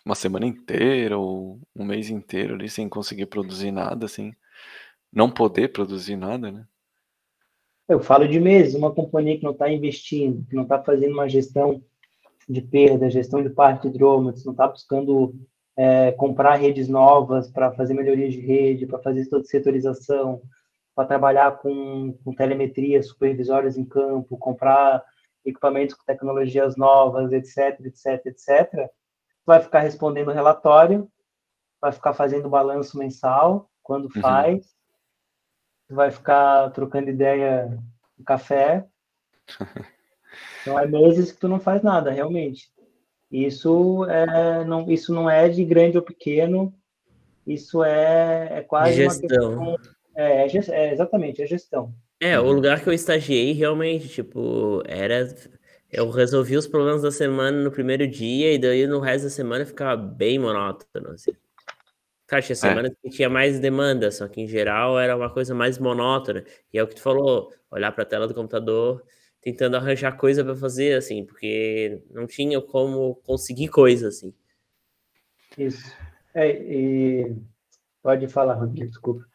uma semana inteira ou um mês inteiro ali sem conseguir produzir nada, assim. Não poder produzir nada, né? Eu falo de meses, uma companhia que não está investindo, que não está fazendo uma gestão de perda, gestão de parque de hidrômetros, não está buscando é, comprar redes novas para fazer melhorias de rede, para fazer toda setorização, para trabalhar com, com telemetria, supervisórios em campo, comprar equipamentos com tecnologias novas, etc, etc, etc, vai ficar respondendo relatório, vai ficar fazendo balanço mensal, quando uhum. faz, tu vai ficar trocando ideia no café. <laughs> Então é meses que tu não faz nada, realmente. Isso é não, isso não é de grande ou pequeno, isso é, é quase gestão. uma questão. É, é, é, exatamente, é gestão. É, o lugar que eu estagiei realmente, tipo, era. Eu resolvi os problemas da semana no primeiro dia e daí no resto da semana ficava bem monótono, assim. Cara, tinha é. semanas é. que tinha mais demanda, só que em geral era uma coisa mais monótona. E é o que tu falou, olhar para a tela do computador, tentando arranjar coisa para fazer, assim, porque não tinha como conseguir coisa, assim. Isso. É, e... Pode falar, Rodrigo, desculpa.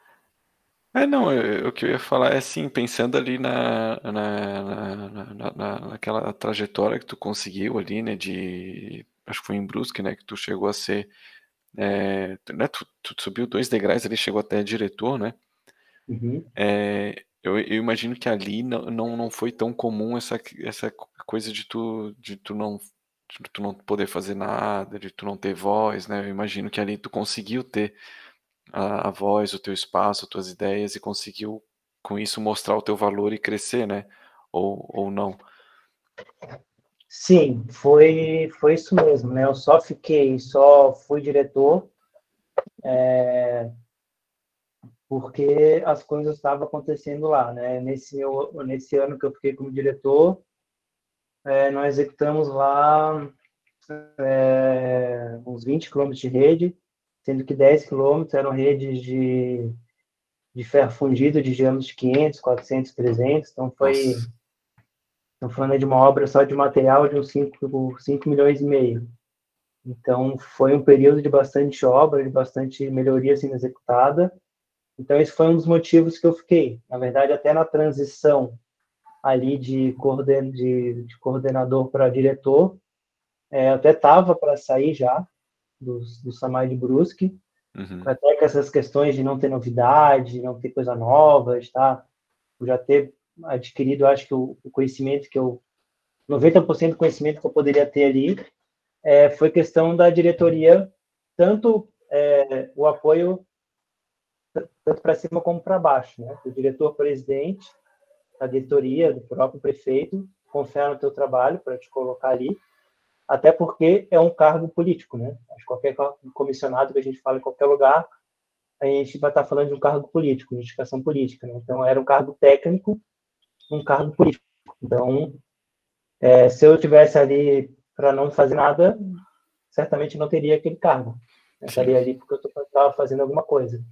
É, não, eu, o que eu ia falar é assim, pensando ali na, na, na, na, naquela trajetória que tu conseguiu ali, né, de, acho que foi em Brusque, né, que tu chegou a ser é, né, tu, tu, subiu dois degraus ali, chegou até diretor, né? Uhum. É, eu, eu, imagino que ali não, não, não foi tão comum essa, essa coisa de tu, de tu não de tu não poder fazer nada, de tu não ter voz, né? Eu imagino que ali tu conseguiu ter a, a voz, o teu espaço, as tuas ideias e conseguiu com isso mostrar o teu valor e crescer, né? Ou, ou não? Sim, foi, foi isso mesmo, né? Eu só fiquei, só fui diretor é, porque as coisas estavam acontecendo lá, né? Nesse, nesse ano que eu fiquei como diretor, é, nós executamos lá é, uns 20 quilômetros de rede, sendo que 10 quilômetros eram redes de, de ferro fundido de diâmetro de 500, 400, 300, então foi... Estamos falando de uma obra só de material de uns 5, 5 milhões e meio. Então, foi um período de bastante obra, de bastante melhoria sendo executada. Então, esse foi um dos motivos que eu fiquei. Na verdade, até na transição ali de, coorden de, de coordenador para diretor, é, até estava para sair já do, do Samai de Brusque, uhum. até com essas questões de não ter novidade, não ter coisa nova, tá? já ter adquirido, acho que o, o conhecimento que eu 90% do conhecimento que eu poderia ter ali é, foi questão da diretoria, tanto é, o apoio tanto para cima como para baixo, né? O diretor-presidente, a diretoria, do próprio prefeito, confia no teu trabalho para te colocar ali, até porque é um cargo político, né? Acho que qualquer comissionado que a gente fala em qualquer lugar, a gente vai estar falando de um cargo político, de indicação política, né? Então, era um cargo técnico, um cargo político. Então, é, se eu tivesse ali para não fazer nada, certamente não teria aquele cargo. Eu estaria ali porque eu estava fazendo alguma coisa.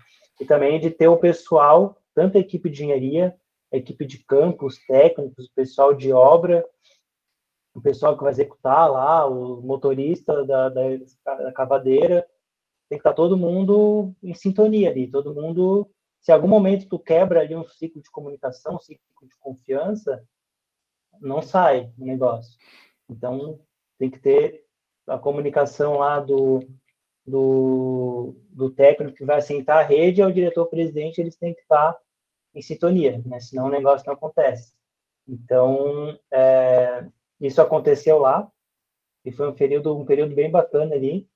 E também de ter o pessoal, tanto a equipe de engenharia, a equipe de campo, os técnicos, o pessoal de obra, o pessoal que vai executar lá, o motorista da, da, da cavadeira, tem que estar todo mundo em sintonia ali, todo mundo se algum momento tu quebra ali um ciclo de comunicação, um ciclo de confiança, não sai o negócio. Então, tem que ter a comunicação lá do, do, do técnico que vai assentar a rede ao diretor-presidente, eles têm que estar em sintonia, né? senão o negócio não acontece. Então, é, isso aconteceu lá, e foi um período, um período bem bacana ali,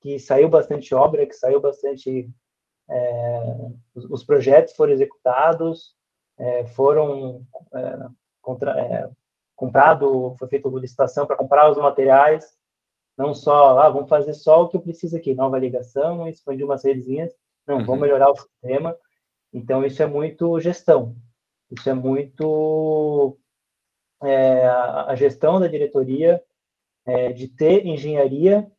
que saiu bastante obra, que saiu bastante é, os, projetos foram executados, é, foram é, contra, é, comprado, foi feita licitação para comprar os materiais, não só, ah, vamos fazer só o que eu preciso aqui, nova ligação, expandir umas redezinhas, não, uhum. vamos melhorar o sistema. Então, isso é muito gestão, isso é muito é, a gestão da diretoria, é, de ter engenharia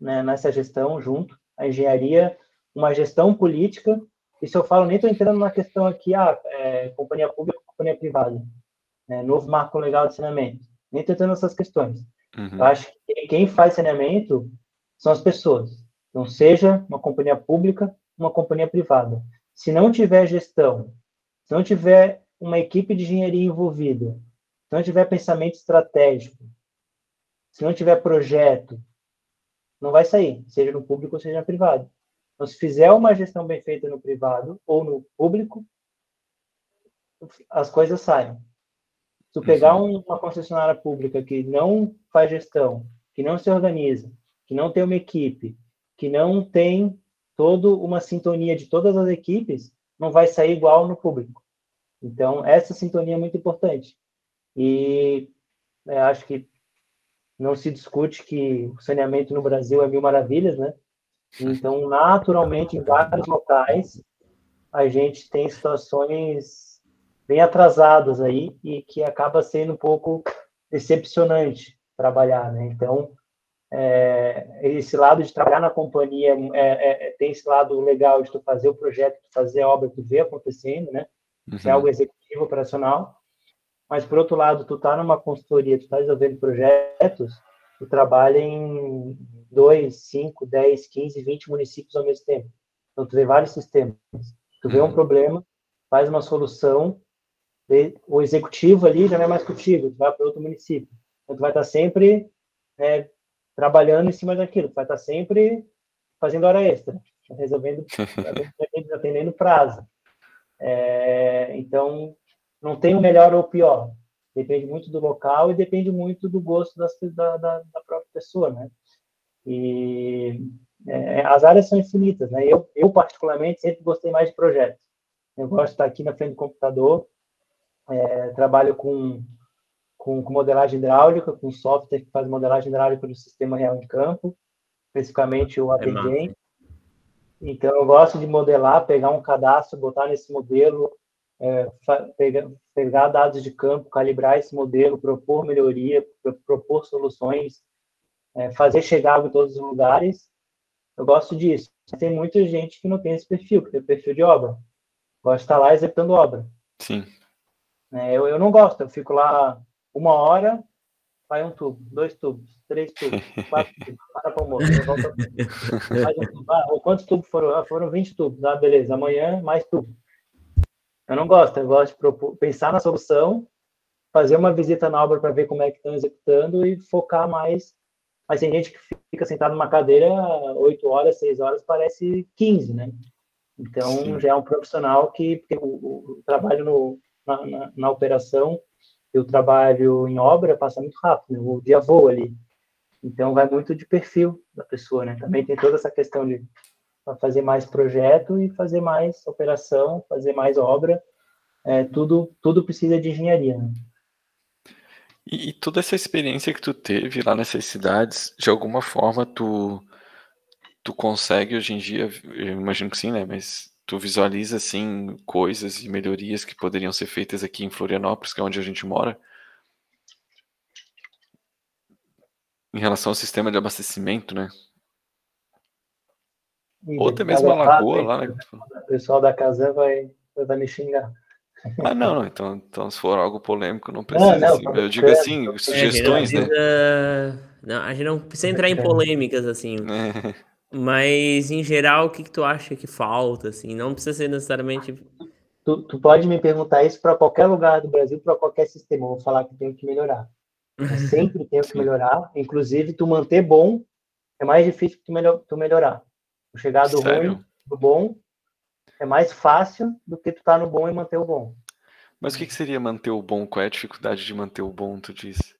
né, nessa gestão junto, a engenharia uma gestão política, isso eu falo, nem estou entrando na questão aqui, ah, é, companhia pública, companhia privada, né, novo marco legal de saneamento, nem estou entrando nessas questões. Uhum. Eu acho que quem faz saneamento são as pessoas, então seja uma companhia pública, uma companhia privada. Se não tiver gestão, se não tiver uma equipe de engenharia envolvida, se não tiver pensamento estratégico, se não tiver projeto, não vai sair, seja no público ou seja no privado. Então, se fizer uma gestão bem feita no privado ou no público, as coisas saem. Se tu pegar um, uma concessionária pública que não faz gestão, que não se organiza, que não tem uma equipe, que não tem toda uma sintonia de todas as equipes, não vai sair igual no público. Então, essa sintonia é muito importante. E é, acho que não se discute que o saneamento no Brasil é mil maravilhas, né? Então, naturalmente, em vários locais, a gente tem situações bem atrasadas aí e que acaba sendo um pouco decepcionante trabalhar, né? Então, é, esse lado de trabalhar na companhia é, é, é, tem esse lado legal de tu fazer o projeto, tu fazer a obra, tu ver acontecendo, né? Uhum. é algo executivo, operacional. Mas, por outro lado, tu tá numa consultoria, tu tá resolvendo projetos, tu trabalha em 2, 5, 10, 15, 20 municípios ao mesmo tempo. Então, tu vê vários sistemas. Tu vê um uhum. problema, faz uma solução, o executivo ali já não é mais contigo, tu vai para outro município. Então, tu vai estar sempre é, trabalhando em cima daquilo, tu vai estar sempre fazendo hora extra, resolvendo, <laughs> atendendo prazo. É, então, não tem o melhor ou o pior. Depende muito do local e depende muito do gosto das, da, da, da própria pessoa, né? E é, as áreas são infinitas, né? Eu, eu, particularmente, sempre gostei mais de projetos. Eu gosto de estar aqui na frente do computador, é, trabalho com, com, com, modelagem hidráulica, com software que faz modelagem hidráulica do sistema real em campo, especificamente o. É então, eu gosto de modelar, pegar um cadastro, botar nesse modelo, é, pegar, pegar dados de campo, calibrar esse modelo, propor melhoria, propor soluções, é, fazer chegar água em todos os lugares. Eu gosto disso. Tem muita gente que não tem esse perfil, que tem perfil de obra. Gosta de estar lá executando obra. Sim. É, eu, eu não gosto, eu fico lá uma hora, vai um tubo, dois tubos, três tubos, <laughs> quatro tubos, para para o moço, volta, mais um tubo. Ah, quantos tubos foram? Ah, foram 20 tubos. Ah, beleza, amanhã mais tubo. Eu não gosto, eu gosto de propor, pensar na solução, fazer uma visita na obra para ver como é que estão executando e focar mais. Mas tem gente que fica sentado numa cadeira 8 horas, 6 horas, parece 15, né? Então, Sim. já é um profissional que, o, o trabalho no, na, na, na operação eu trabalho em obra, passa muito rápido, né? o dia voa ali. Então, vai muito de perfil da pessoa, né? Também tem toda essa questão de fazer mais projeto e fazer mais operação, fazer mais obra. É, tudo, tudo precisa de engenharia, né? E, e, toda essa experiência que tu teve lá nessas cidades, de alguma forma tu, tu consegue hoje em dia, eu imagino que sim, né? Mas tu visualiza assim coisas e melhorias que poderiam ser feitas aqui em Florianópolis, que é onde a gente mora, em relação ao sistema de abastecimento, né? Ou até mesmo a lagoa lá, né? O pessoal da casa vai, vai me xingar. Ah, não, não. Então, então, se for algo polêmico, não precisa. Não, não, eu digo assim, é, sugestões, né? Não, a gente não precisa entrar em polêmicas, assim. É. Mas, em geral, o que, que tu acha que falta, assim? Não precisa ser necessariamente... Tu, tu pode me perguntar isso para qualquer lugar do Brasil, para qualquer sistema. Eu vou falar que tenho que melhorar. Eu <laughs> sempre tenho que melhorar. Inclusive, tu manter bom é mais difícil que tu, melhor, tu melhorar. Tu chegar do Sério? ruim do bom é mais fácil do que tu tá no bom e manter o bom. Mas o que, que seria manter o bom? Qual é a dificuldade de manter o bom, tu disse?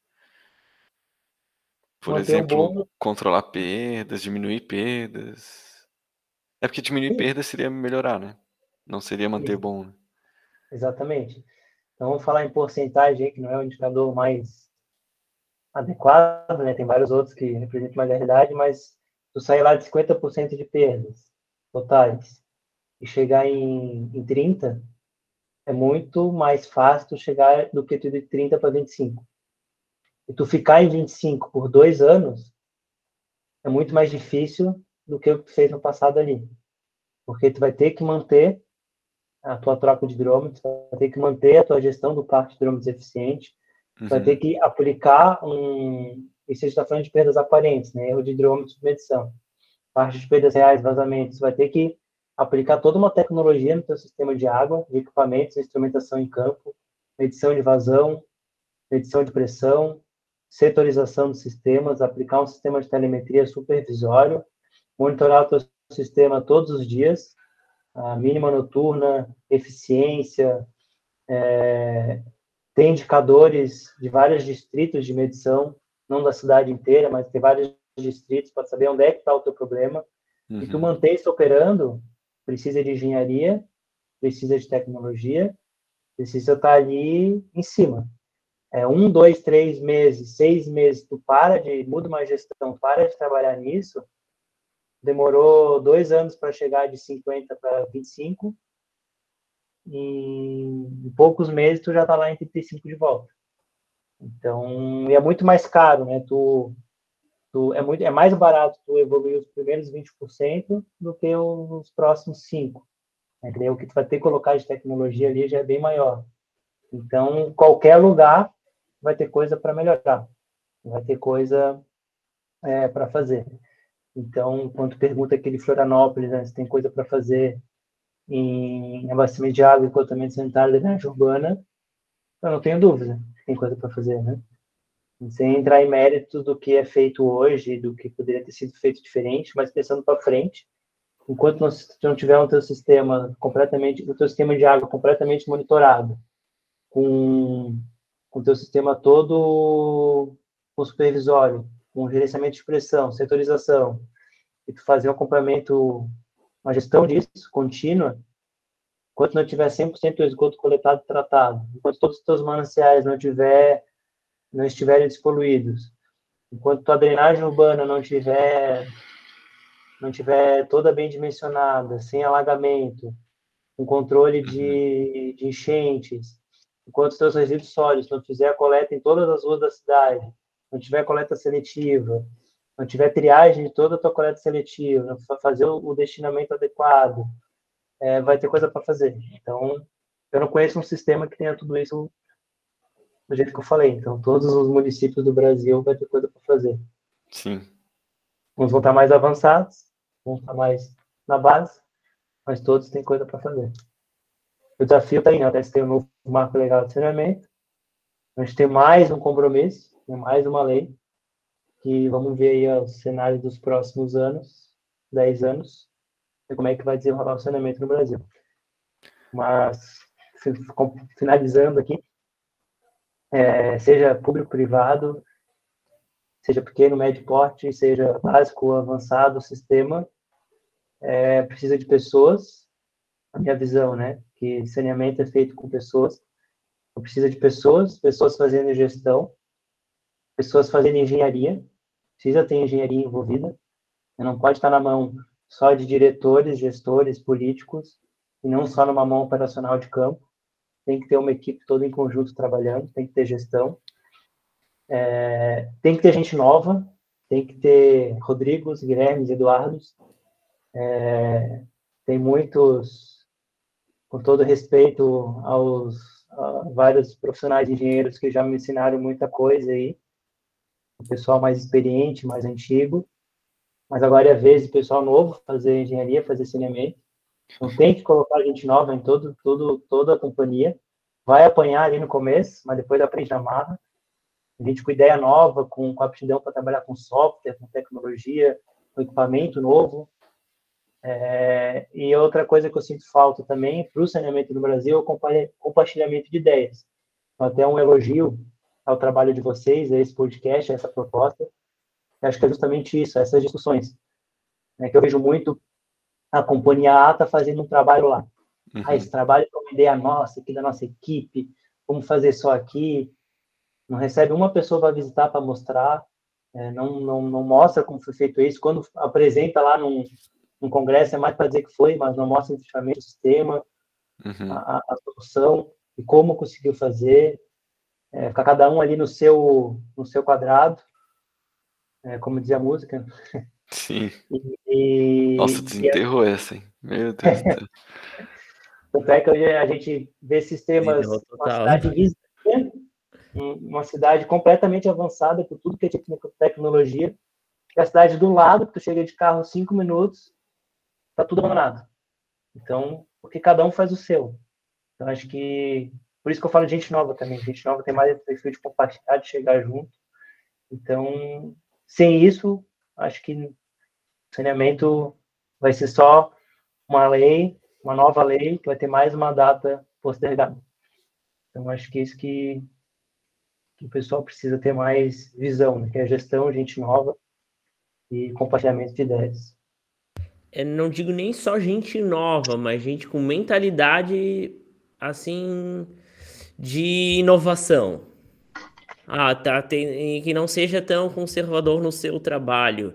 Por Manter exemplo, bom... controlar perdas, diminuir perdas. É porque diminuir perdas seria melhorar, né? Não seria manter Sim. bom. Né? Exatamente. Então vamos falar em porcentagem, que não é o indicador mais adequado, né? Tem vários outros que representam mais a realidade, mas tu sair lá de 50% de perdas totais e chegar em, em 30, é muito mais fácil tu chegar do que tu de 30 para 25 e tu ficar em 25 por dois anos, é muito mais difícil do que o que tu fez no passado ali. Porque tu vai ter que manter a tua troca de hidrômetros, vai ter que manter a tua gestão do parque de hidrômetros eficiente, uhum. vai ter que aplicar um... Isso a gente está falando de perdas aparentes, né? Erro de hidrômetros de medição. Parte de perdas reais, vazamentos, vai ter que aplicar toda uma tecnologia no teu sistema de água, de equipamentos, instrumentação em campo, medição de vazão, medição de pressão, setorização dos sistemas, aplicar um sistema de telemetria supervisório, monitorar o teu sistema todos os dias, a mínima noturna, eficiência, é, tem indicadores de vários distritos de medição, não da cidade inteira, mas tem vários distritos para saber onde é que está o teu problema. Uhum. E tu uhum. manter isso operando, precisa de engenharia, precisa de tecnologia, precisa estar ali em cima é, um, dois, três meses, seis meses, tu para de, muda uma gestão, para de trabalhar nisso, demorou dois anos para chegar de 50 para 25, e em poucos meses tu já está lá em 35 de volta. Então, e é muito mais caro, né? Tu, tu, é, muito, é mais barato tu evoluir os primeiros 20% do que os próximos 5%. Né? O que tu vai ter que colocar de tecnologia ali já é bem maior. Então, qualquer lugar vai ter coisa para melhorar, vai ter coisa é, para fazer. Então, quando pergunta aqui de Florianópolis, né, se tem coisa para fazer em abastecimento de água e esgotamento sanitário da urbana, eu não tenho dúvida tem coisa para fazer, né? Sem entrar em méritos do que é feito hoje, do que poderia ter sido feito diferente, mas pensando para frente, enquanto não tiver um teu sistema completamente, o teu sistema de água completamente monitorado, com o teu sistema todo com supervisório, com gerenciamento de pressão, setorização, e tu fazer um acompanhamento, uma gestão disso contínua, enquanto não tiver 100% do esgoto coletado e tratado, enquanto todos os teus mananciais não tiver não estiverem despoluídos, enquanto tua drenagem urbana não tiver não tiver toda bem dimensionada, sem alagamento, com controle de, de enchentes, enquanto os teus resíduos sólidos não fizer a coleta em todas as ruas da cidade, não tiver coleta seletiva, não tiver triagem de toda a tua coleta seletiva, não fazer o destinamento adequado, é, vai ter coisa para fazer. Então, eu não conheço um sistema que tenha tudo isso do jeito que eu falei. Então, todos os municípios do Brasil vai ter coisa para fazer. Sim. Uns vão estar mais avançados, uns estar mais na base, mas todos têm coisa para fazer. O desafio está aí, né? Até tem um novo marco legal de saneamento. A gente tem mais um compromisso, mais uma lei, que vamos ver aí o cenário dos próximos anos, 10 anos, e como é que vai desenrolar o saneamento no Brasil. Mas, finalizando aqui, é, seja público-privado, seja pequeno, médio porte, seja básico avançado, o sistema é, precisa de pessoas, a minha visão, né, que saneamento é feito com pessoas, precisa de pessoas, pessoas fazendo gestão, pessoas fazendo engenharia, precisa ter engenharia envolvida, não pode estar na mão só de diretores, gestores, políticos, e não só numa mão operacional de campo, tem que ter uma equipe toda em conjunto trabalhando, tem que ter gestão, é, tem que ter gente nova, tem que ter Rodrigos, Guilhermes, Eduardos, é, tem muitos, com todo respeito aos vários profissionais engenheiros que já me ensinaram muita coisa aí, o pessoal mais experiente, mais antigo, mas agora é a vez do pessoal novo fazer engenharia, fazer saneamento, então tem que colocar gente nova em todo, todo, toda a companhia. Vai apanhar ali no começo, mas depois aprende na marra. Gente com ideia nova, com, com aptidão para trabalhar com software, com tecnologia, com equipamento novo. É, e outra coisa que eu sinto falta também para o saneamento no Brasil é o compartilhamento de ideias. Então, até um elogio ao trabalho de vocês, a esse podcast, a essa proposta. Eu acho que é justamente isso, essas discussões. É que eu vejo muito a companhia A está fazendo um trabalho lá. Uhum. Ah, esse trabalho é uma ideia nossa, aqui da nossa equipe, vamos fazer só aqui. Não recebe uma pessoa para visitar para mostrar, é, não, não, não mostra como foi feito isso. Quando apresenta lá num, num congresso, é mais para dizer que foi, mas não mostra efetivamente o sistema, uhum. a, a, solução e como conseguiu fazer. É, ficar cada um ali no seu, no seu quadrado, é, como dizia a música. <laughs> Sim. E, Nossa, desenterrou e, essa, hein? Meu Deus do céu. <laughs> Tanto é que hoje a gente vê sistemas, uma cidade uma cidade completamente avançada por tudo que é tipo de tecnologia, e a cidade do lado, que tu chega de carro cinco minutos, tá tudo abandonado. Então, porque cada um faz o seu. Então, acho que, por isso que eu falo de gente nova também, gente nova tem mais perfil de compartilhar, de chegar junto. Então, sem isso, acho que saneamento vai ser só uma lei, uma nova lei, que vai ter mais uma data postergada. Então, acho que é isso que, que o pessoal precisa ter mais visão, né? que é gestão, gente nova e compartilhamento de ideias. Eu não digo nem só gente nova, mas gente com mentalidade, assim, de inovação. Ah, tá, tem, que não seja tão conservador no seu trabalho.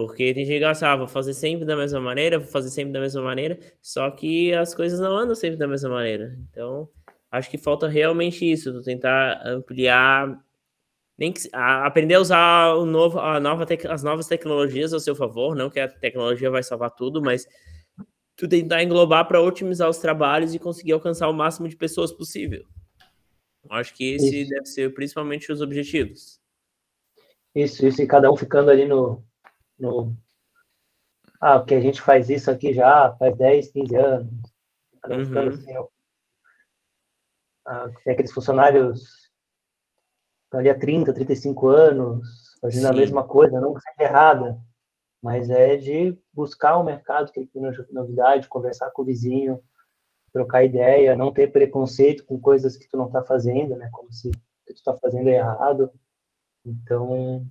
Porque tem gente que gosta, ah, vou fazer sempre da mesma maneira, vou fazer sempre da mesma maneira, só que as coisas não andam sempre da mesma maneira. Então, acho que falta realmente isso, tentar ampliar, nem que, a, aprender a usar o novo, a nova as novas tecnologias ao seu favor, não que a tecnologia vai salvar tudo, mas tu tentar englobar para otimizar os trabalhos e conseguir alcançar o máximo de pessoas possível. Acho que esse isso. deve ser principalmente os objetivos. Isso, isso, e cada um ficando ali no, no ah, porque a gente faz isso aqui já faz 10, 15 anos. Uhum. Assim, ah, tem aqueles funcionários ali há 30, 35 anos, fazendo Sim. a mesma coisa, não que seja errada, mas é de buscar o mercado que tem novidade, conversar com o vizinho, trocar ideia, não ter preconceito com coisas que tu não está fazendo, né? Como se o que tu está fazendo é errado. Então,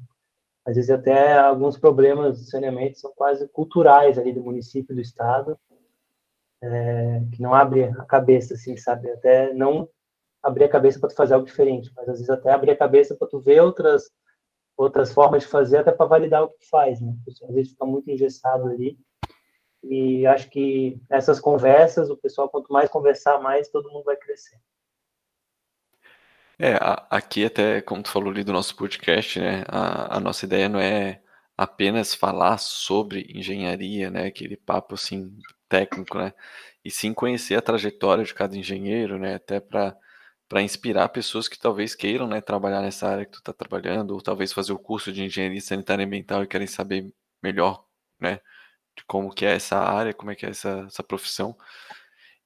às vezes até alguns problemas de saneamento são quase culturais ali do município, do estado, é, que não abre a cabeça, assim, sabe? Até não abrir a cabeça para tu fazer algo diferente, mas às vezes até abrir a cabeça para tu ver outras outras formas de fazer até para validar o que tu faz, né? Às vezes fica muito engessado ali. E acho que essas conversas, o pessoal quanto mais conversar, mais todo mundo vai crescer. É, aqui até, como tu falou ali do nosso podcast, né, a, a nossa ideia não é apenas falar sobre engenharia, né, aquele papo assim técnico, né, e sim conhecer a trajetória de cada engenheiro, né, até para para inspirar pessoas que talvez queiram, né, trabalhar nessa área que tu está trabalhando, ou talvez fazer o curso de engenharia sanitária e ambiental e querem saber melhor, né, de como que é essa área, como é que é essa, essa profissão.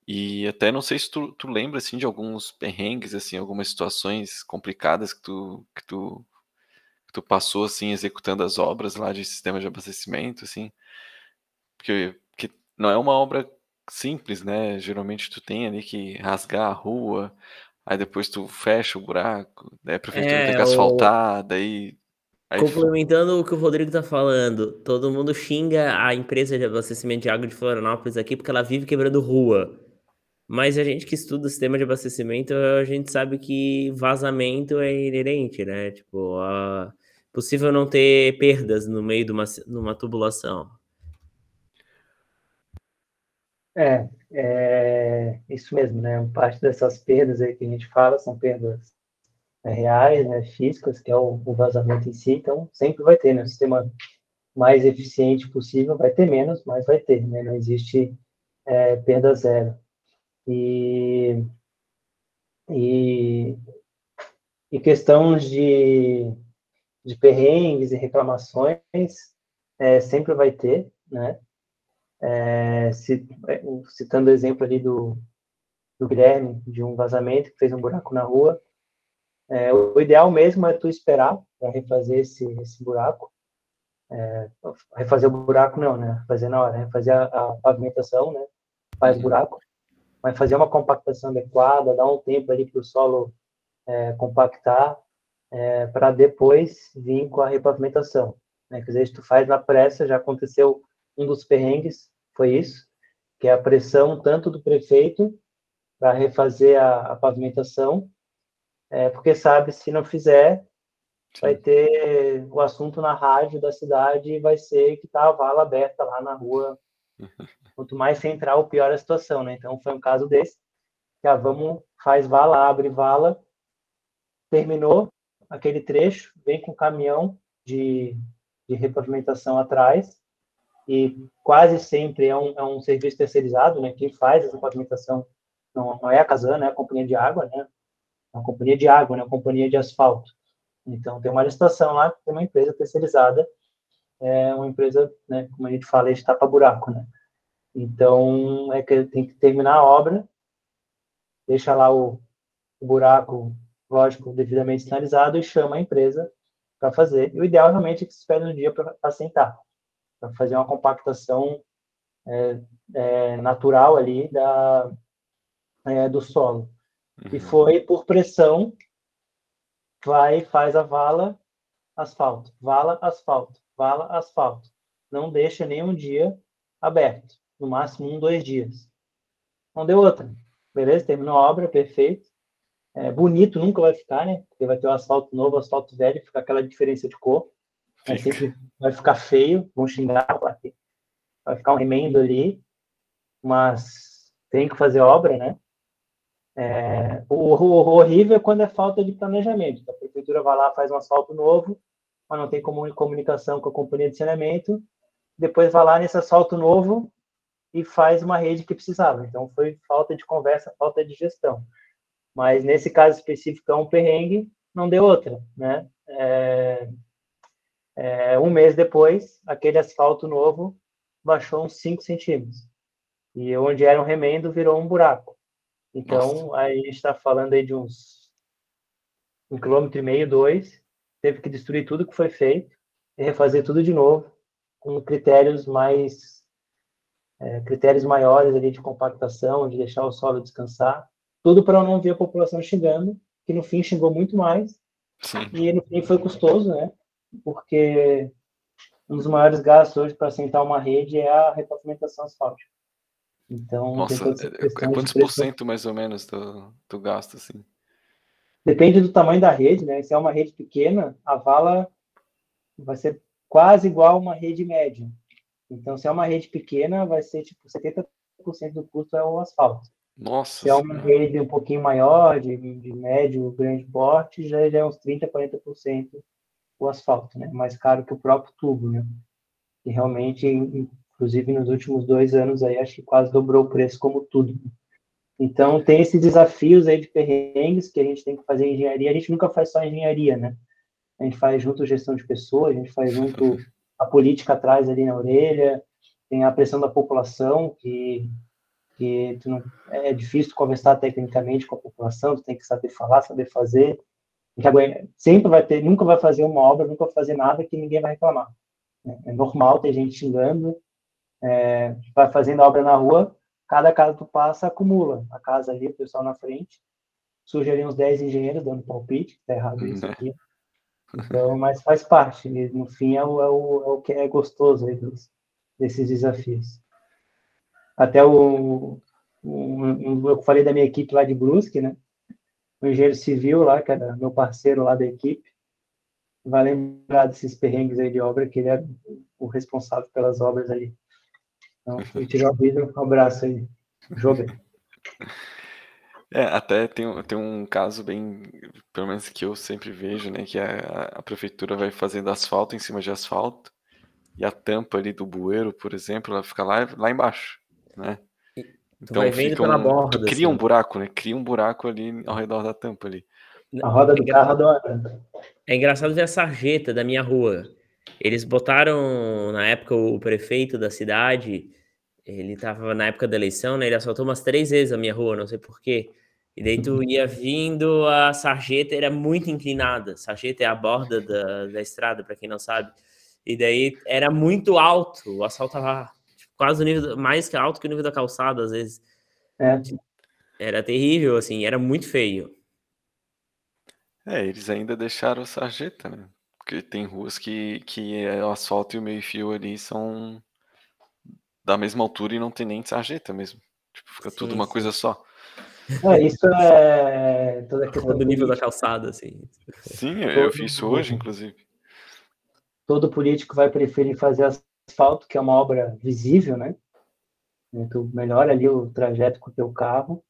E até não sei se tu, tu lembra, assim, de alguns perrengues, assim, algumas situações complicadas que tu, que tu, que tu passou, assim, executando as obras lá de sistema de abastecimento, assim, porque, não é uma obra simples, né? Geralmente tu tem ali que rasgar a rua, aí depois tu fecha o buraco, daí a prefeitura é, tem que asfaltar, o... daí Aí Complementando o que o Rodrigo tá falando, todo mundo xinga a empresa de abastecimento de água de Florianópolis aqui porque ela vive quebrando rua. Mas a gente que estuda o sistema de abastecimento, a gente sabe que vazamento é inerente, né? Tipo, é possível não ter perdas no meio de uma, numa tubulação. É, é isso mesmo, né? Parte dessas perdas aí que a gente fala são perdas é, reais, né, físicas, que é o, o, vazamento em si, então sempre vai ter, né? O sistema mais eficiente possível vai ter menos, mas vai ter, né? Não existe é, perda zero. E, e, e questões de, de perrengues e reclamações é, sempre vai ter, né? É, citando o exemplo ali do, do Guilherme, de um vazamento que fez um buraco na rua, é, o ideal mesmo é tu esperar para refazer esse, esse buraco, é, refazer o buraco não, né? Fazer na hora, refazer a, a pavimentação, né? Faz uhum. buraco, mas fazer uma compactação adequada, dar um tempo ali para o solo é, compactar, é, para depois vir com a repavimentação. Né? Quer dizer, se tu faz na pressa, já aconteceu um dos perrengues, foi isso, que é a pressão tanto do prefeito para refazer a, a pavimentação, é, porque sabe, se não fizer, Sim. vai ter o assunto na rádio da cidade e vai ser que tá a vala aberta lá na rua Quanto mais central, pior a situação, né? Então foi um caso desse. Já ah, vamos, faz vala, abre vala, terminou aquele trecho, vem com caminhão de, de repavimentação atrás e quase sempre é um, é um serviço terceirizado, né? Quem faz essa pavimentação não, não é a Casan, é a companhia de água, né? É uma companhia de água, né? Uma companhia de asfalto. Então tem uma licitação lá, tem uma empresa terceirizada, é uma empresa, né? Como a gente fala, de tapa buraco, né? Então, é que tem que terminar a obra, deixa lá o, o buraco, lógico, devidamente sinalizado e chama a empresa para fazer. E o ideal realmente é que se espere um dia para assentar, para fazer uma compactação é, é, natural ali da, é, do solo. Uhum. E foi por pressão, vai, faz a vala, asfalto, vala, asfalto, vala, asfalto. Não deixa nenhum dia aberto no máximo um, dois dias. Não deu outra. Beleza? Terminou a obra, perfeito. É, bonito nunca vai ficar, né? Porque vai ter o asfalto novo, o asfalto velho, fica aquela diferença de cor. Vai, sempre, vai ficar feio, vão xingar, vai ficar um remendo ali, mas tem que fazer obra, né? É, o, o, o, horrível é quando é falta de planejamento. A prefeitura vai lá, faz um asfalto novo, mas não tem comunicação com a companhia de saneamento. Depois vai lá nesse asfalto novo, e faz uma rede que precisava. Então, foi falta de conversa, falta de gestão. Mas, nesse caso específico, é um perrengue, não deu outra, né? É, é, um mês depois, aquele asfalto novo baixou uns 5 centímetros. E onde era um remendo, virou um buraco. Então, Nossa. aí a gente está falando aí de uns um quilômetro e meio, dois. Teve que destruir tudo que foi feito e refazer tudo de novo, com critérios mais é, critérios maiores ali de compactação, de deixar o solo descansar, tudo para não ver a população xingando, que no fim xingou muito mais, Sim. e no fim foi custoso, né? porque um dos maiores gastos hoje para assentar uma rede é a repavimentação asfáltica. Então, Nossa, é, é quantos por cento mais ou menos do, do gasto, assim? Depende do tamanho da rede, né? Se é uma rede pequena, a vala vai ser quase igual a uma rede média. Então, se é uma rede pequena, vai ser tipo 70% do custo é o asfalto. Nossa. Se é uma rede um pouquinho maior, de, de médio, grande porte, já é uns 30%, 40% o asfalto, né? Mais caro que o próprio tubo, né? E realmente, inclusive nos últimos dois anos aí, acho que quase dobrou o preço como tudo. Então, tem esses desafios aí de perrengues que a gente tem que fazer engenharia. A gente nunca faz só engenharia, né? A gente faz junto gestão de pessoas, a gente faz junto a política atrás ali na orelha, tem a pressão da população, que, que não, é difícil conversar tecnicamente com a população, tu tem que saber falar, saber fazer. Sempre vai ter, nunca vai fazer uma obra, nunca vai fazer nada que ninguém vai reclamar. É normal ter gente xingando, é, vai fazendo obra na rua, cada casa tu passa acumula. A casa ali, o pessoal na frente, surge ali uns 10 engenheiros dando palpite, tá errado isso né? aqui. Então, mas faz parte, no fim é o, é o, é o que é gostoso aí dos, desses desafios. Até o, o, eu falei da minha equipe lá de Brusque, né? O engenheiro civil lá, que era meu parceiro lá da equipe, vai lembrar desses perrengues aí de obra, que ele era o responsável pelas obras ali. Então, te um abraço aí, Jobe. É, até tem, tem um caso bem, pelo menos que eu sempre vejo, né, que a, a prefeitura vai fazendo asfalto em cima de asfalto e a tampa ali do bueiro, por exemplo, ela fica lá, lá embaixo, né? Então vai vendo pela um, borda. Cria assim. um buraco, né? Cria um buraco ali ao redor da tampa ali. A roda do é carro adora. É engraçado ver a sarjeta da minha rua. Eles botaram, na época, o prefeito da cidade, ele tava na época da eleição, né? Ele assaltou umas três vezes a minha rua, não sei porquê. E daí tu ia vindo, a sarjeta era muito inclinada. Sarjeta é a borda da, da estrada, para quem não sabe. E daí era muito alto, o asfalto tava tipo, quase o nível, mais que alto que o nível da calçada, às vezes. É. Era terrível, assim, era muito feio. É, eles ainda deixaram sarjeta, né? Porque tem ruas que, que é o asfalto e o meio-fio ali são da mesma altura e não tem nem sarjeta mesmo. Tipo, fica sim, tudo uma sim. coisa só. É, isso é toda a questão do nível da calçada, assim. Sim, eu, fiz isso hoje, inclusive. Todo político vai preferir fazer asfalto, que é uma obra visível, né? Tu melhora ali o trajeto com o teu carro,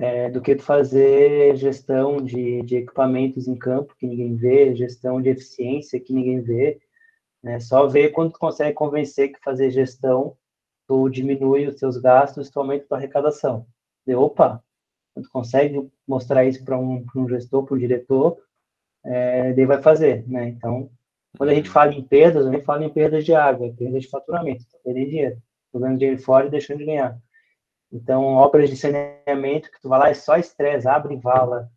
é, do que fazer gestão de, de equipamentos em campo que ninguém vê, gestão de eficiência que ninguém vê. Né? Só ver quando tu consegue convencer que fazer gestão tu diminui os seus gastos, tu aumenta a tua arrecadação. De, opa, tu consegue mostrar isso para um, um, gestor, para um diretor, é, daí vai fazer, né? Então, quando a gente fala em perdas, a gente fala em perdas de água, perdas de faturamento, tá perdendo dinheiro, jogando dinheiro fora e deixando de ganhar. Então, obras de saneamento que tu vai lá é só estresse, abre vala,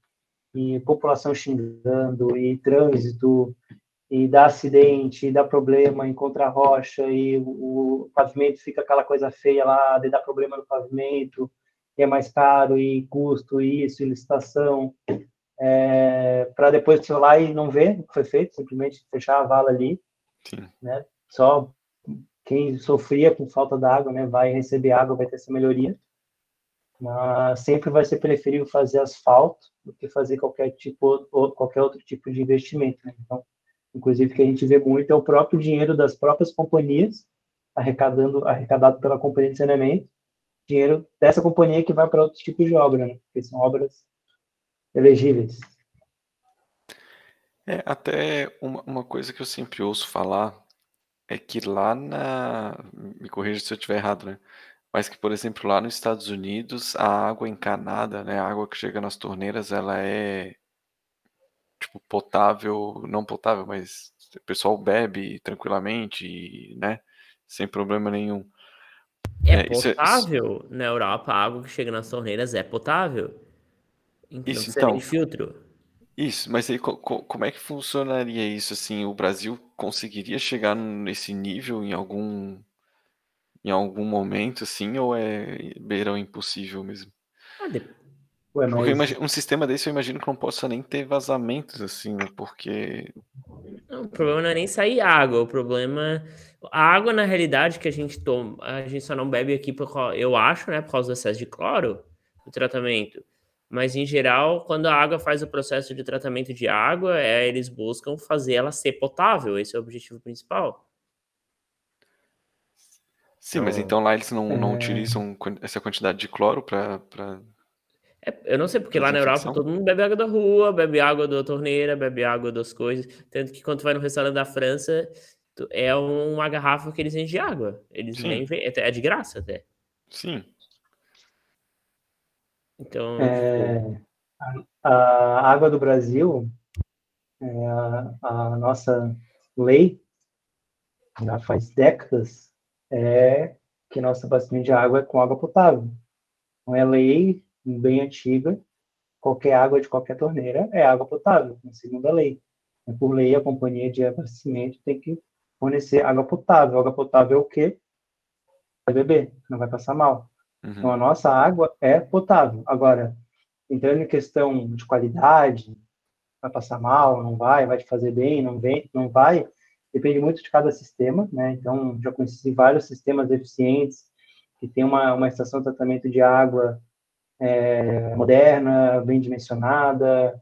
e população xingando, e trânsito, e dá acidente, e dá problema, encontra rocha, e o, o pavimento fica aquela coisa feia lá, de dá problema no pavimento, que é mais caro, e custo, e isso, e licitação, é, para depois você ir lá e não ver o que foi feito, simplesmente fechar a vala ali, Sim. né? Só quem sofria com falta d'água, né, vai receber água, vai ter essa melhoria. Mas sempre vai ser preferível fazer asfalto do que fazer qualquer tipo ou qualquer outro tipo de investimento. Né? Então, inclusive que a gente vê muito é o próprio dinheiro das próprias companhias arrecadando arrecadado pela companhia de saneamento, dinheiro dessa companhia que vai para outros tipos de obra, né? Porque são obras elegíveis. É, até uma, uma coisa que eu sempre ouço falar é que lá na. Me corrija se eu estiver errado, né? Mas que, por exemplo, lá nos Estados Unidos, a água encanada, né? A água que chega nas torneiras, ela é tipo potável, não potável, mas o pessoal bebe tranquilamente, né? Sem problema nenhum. É, é potável isso, na Europa, a água que chega nas torneiras é potável. Então, isso, então, de filtro. Isso, mas aí co como é que funcionaria isso, assim? O Brasil conseguiria chegar nesse nível em algum em algum momento, assim, ou é beirão impossível mesmo? Ah, de Ué, mas... imagino, um sistema desse eu imagino que não possa nem ter vazamentos, assim, né? Porque. Não, o problema não é nem sair água, o problema. A água, na realidade, que a gente toma, a gente só não bebe aqui, por, eu acho, né, por causa do excesso de cloro, o tratamento. Mas, em geral, quando a água faz o processo de tratamento de água, é, eles buscam fazer ela ser potável, esse é o objetivo principal. Sim, então, mas então lá eles não, é... não utilizam essa quantidade de cloro para é, eu não sei, porque lá na Europa todo mundo bebe água da rua, bebe água da torneira, bebe água das coisas. Tanto que quando tu vai no restaurante da França, é uma garrafa que eles enchem de água. Eles Sim. nem é, é de graça até. Sim. Então. É, a, a, água do Brasil, é a, a, nossa lei, já faz décadas, é que nosso abastecimento de água é com água potável. Não é lei bem antiga, qualquer água de qualquer torneira é água potável, segundo a lei. Por lei, a companhia de abastecimento tem que fornecer água potável. Água potável é o quê? Vai beber, não vai passar mal. Uhum. Então, a nossa água é potável. Agora, entrando em questão de qualidade, vai passar mal, não vai, vai te fazer bem, não vem, não vai, depende muito de cada sistema, né? Então, já conheci vários sistemas eficientes que tem uma, uma estação de tratamento de água é, moderna, bem dimensionada,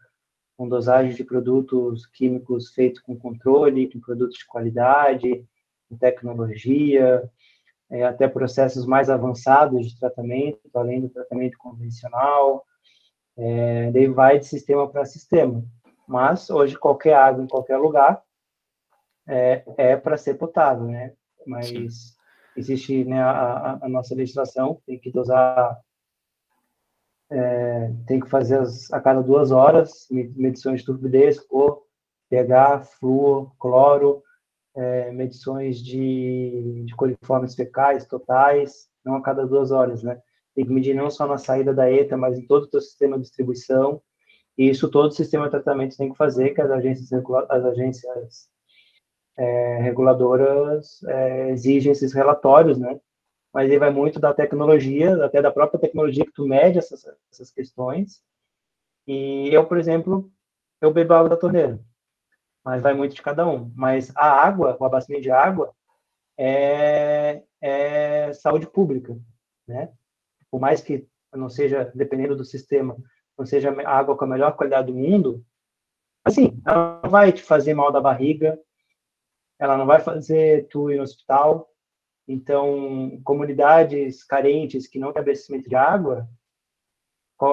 com dosagem de produtos químicos feitos com controle, com produtos de qualidade, com tecnologia, é, até processos mais avançados de tratamento, além do tratamento convencional. É, daí vai de sistema para sistema. Mas hoje qualquer água em qualquer lugar é, é para ser potável, né? Mas Sim. existe né, a, a, nossa legislação tem que dosar é, tem que fazer as, a cada duas horas medições de turbidez, cor, pH, flúor, cloro, é, medições de, de coliformes fecais totais, não a cada duas horas, né? Tem que medir não só na saída da ETA, mas em todo o teu sistema de distribuição, e isso todo o sistema de tratamento tem que fazer, que as agências, as agências é, reguladoras é, exigem esses relatórios, né? mas ele vai muito da tecnologia, até da própria tecnologia que tu mede essas, essas questões. E eu, por exemplo, eu bebo água da torneira, mas vai muito de cada um. Mas a água, o abastecimento de água, é, é saúde pública, né? Por mais que não seja, dependendo do sistema, não seja a água com a melhor qualidade do mundo, assim, ela não vai te fazer mal da barriga, ela não vai fazer tu ir no hospital, então, comunidades carentes que não têm abastecimento de água,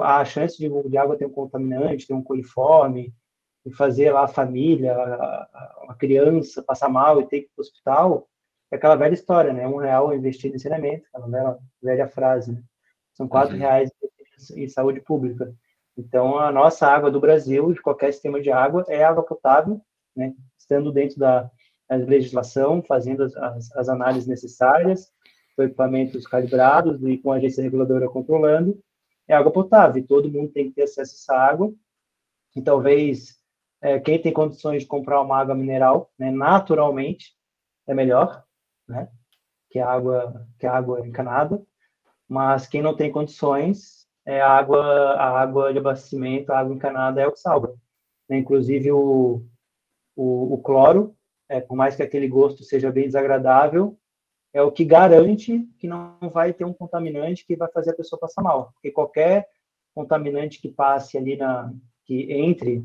a chance de, de água ter um contaminante, ter um coliforme, e fazer lá a família, a, a criança passar mal e ter que ir para o hospital, é aquela velha história, né? Um real investido em saneamento, aquela velha, velha frase, né? São quatro uhum. reais em saúde pública. Então, a nossa água do Brasil, de qualquer sistema de água, é água potável, né? Estando dentro da, legislação, fazendo as, as, as análises necessárias, com equipamentos calibrados e com a agência reguladora controlando, é água potável. todo mundo tem que ter acesso a essa água. E talvez é, quem tem condições de comprar uma água mineral, né, naturalmente, é melhor, né, que a água que água encanada. Mas quem não tem condições, é a água a água de abastecimento, a água encanada é o que salva. Né? Inclusive o, o, o cloro é, por mais que aquele gosto seja bem desagradável, é o que garante que não vai ter um contaminante que vai fazer a pessoa passar mal. Porque qualquer contaminante que passe ali na, que entre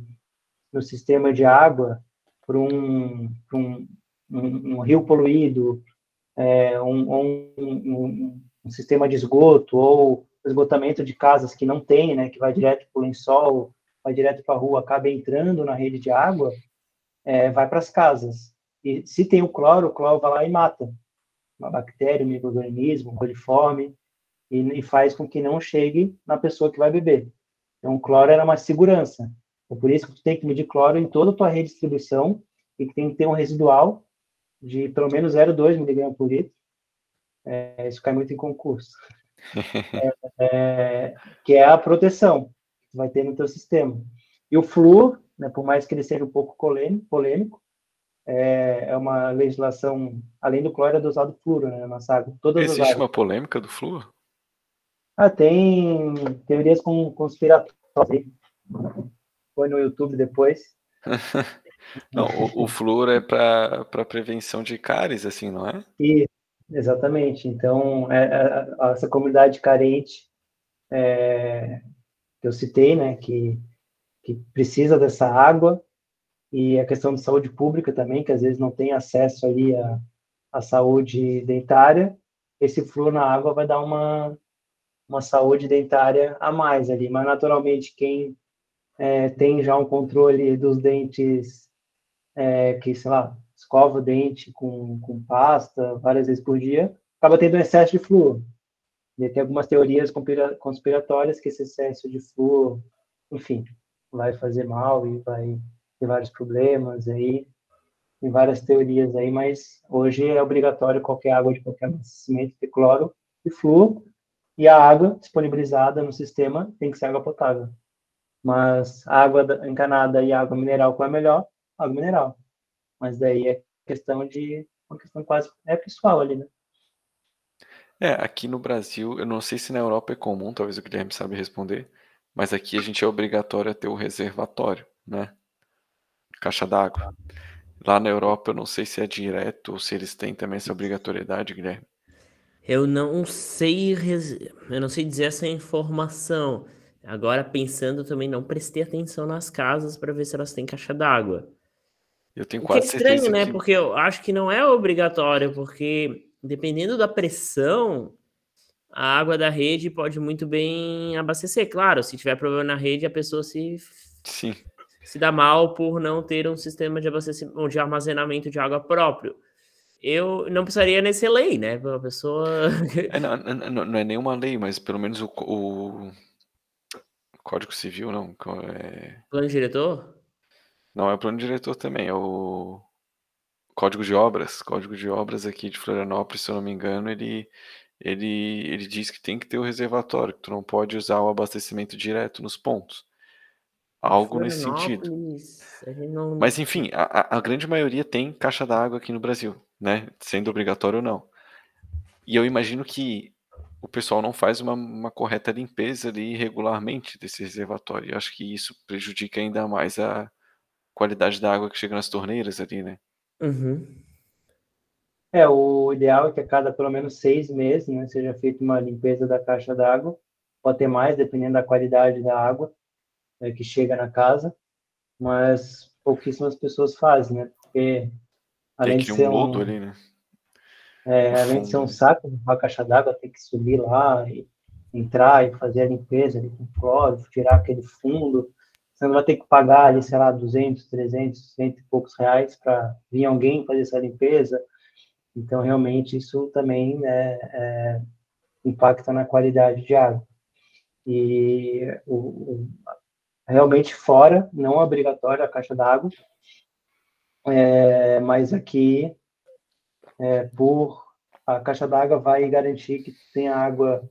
no sistema de água por um, por um, um, um, rio poluído, é, um, um, sistema de esgoto ou esgotamento de casas que não tem, né, que vai direto para o lençol, vai direto para a rua, acaba entrando na rede de água, é, vai para as casas. E se tem o cloro, o cloro vai lá e mata uma bactéria, um microorganismo, um coliforme, e, e, faz com que não chegue na pessoa que vai beber. Então, o cloro era uma segurança. Então, por isso que tu tem que medir cloro em toda a tua rede de distribuição e que tem que ter um residual de pelo menos 0,2 miligramas por litro. É, isso cai muito em concurso. é, <laughs> é, que é a proteção que vai ter no teu sistema. E o flúor, né, por mais que ele seja um pouco polêmico, é, é uma legislação, além do cloro, é dosado flúor né, na água. Todas Existe uma polêmica do flúor? Ah, tem teorias com conspiratórias. Foi no YouTube depois. <laughs> não, o, o flúor é para prevenção de cáries, assim, não é? E, exatamente. Então, é, é, essa comunidade carente é, que eu citei, né, que, que precisa dessa água, e a questão de saúde pública também, que às vezes não tem acesso ali à, à saúde dentária, esse flúor na água vai dar uma, uma saúde dentária a mais ali, mas naturalmente quem é, tem já um controle dos dentes, é, que, sei lá, escova o dente com, com pasta várias vezes por dia, acaba tendo excesso de flúor. E tem algumas teorias conspiratórias que esse excesso de flúor, enfim, vai fazer mal e vai ter vários problemas aí, tem várias teorias aí, mas hoje é obrigatório qualquer água de qualquer abastecimento ter cloro e flúor, e a água disponibilizada no sistema tem que ser água potável. Mas água encanada e água mineral, qual é melhor? Água mineral. Mas daí é questão de uma questão quase é pessoal ali, né? É, aqui no Brasil, eu não sei se na Europa é comum, talvez o Guilherme sabe responder, mas aqui a gente é obrigatório a ter o reservatório, né? Caixa d'água. Lá na Europa eu não sei se é direto ou se eles têm também essa obrigatoriedade, Guilherme. Eu não sei, eu não sei dizer essa informação. Agora, pensando também, não prestei atenção nas casas para ver se elas têm caixa d'água. Eu tenho quase que é estranho, né? que... Porque eu acho que não é obrigatório, porque dependendo da pressão, a água da rede pode muito bem abastecer. Claro, se tiver problema na rede, a pessoa se, Sim. se dá mal por não ter um sistema de abastecimento de armazenamento de água próprio eu não precisaria nesse lei, né? A pessoa. É, não, não, não, é nenhuma lei, mas pelo menos o, o Código Civil, não. É... Plano diretor? Não, é o plano diretor também, é o Código de Obras. Código de Obras aqui de Florianópolis, se eu não me engano, ele, ele, ele diz que tem que ter o reservatório, que tu não pode usar o abastecimento direto nos pontos. Algo nesse sentido. Não... Mas enfim, a, a grande maioria tem caixa d'água aqui no Brasil, né? Sendo obrigatório ou não. E eu imagino que o pessoal não faz uma, uma correta limpeza ali regularmente desse reservatório. Eu acho que isso prejudica ainda mais a qualidade da água que chega nas torneiras ali, né? Uhum. É, o ideal é que a cada pelo menos seis meses né, seja feita uma limpeza da caixa d'água, pode ter mais, dependendo da qualidade da água né, que chega na casa, mas pouquíssimas pessoas fazem, né? Porque além Tem que de ser um lodo um, ali, né? É, além de ser um saco, uma caixa d'água, tem que subir lá e entrar e fazer a limpeza ali com cloro, tirar aquele fundo. Você não vai ter que pagar ali, sei lá, 200, 300, cento e poucos reais para vir alguém fazer essa limpeza. Então, realmente, isso também né, é, impacta na qualidade de água. E o, o, realmente fora, não é obrigatório a caixa d'água, é, mas aqui é, por a caixa d'água vai garantir que tenha água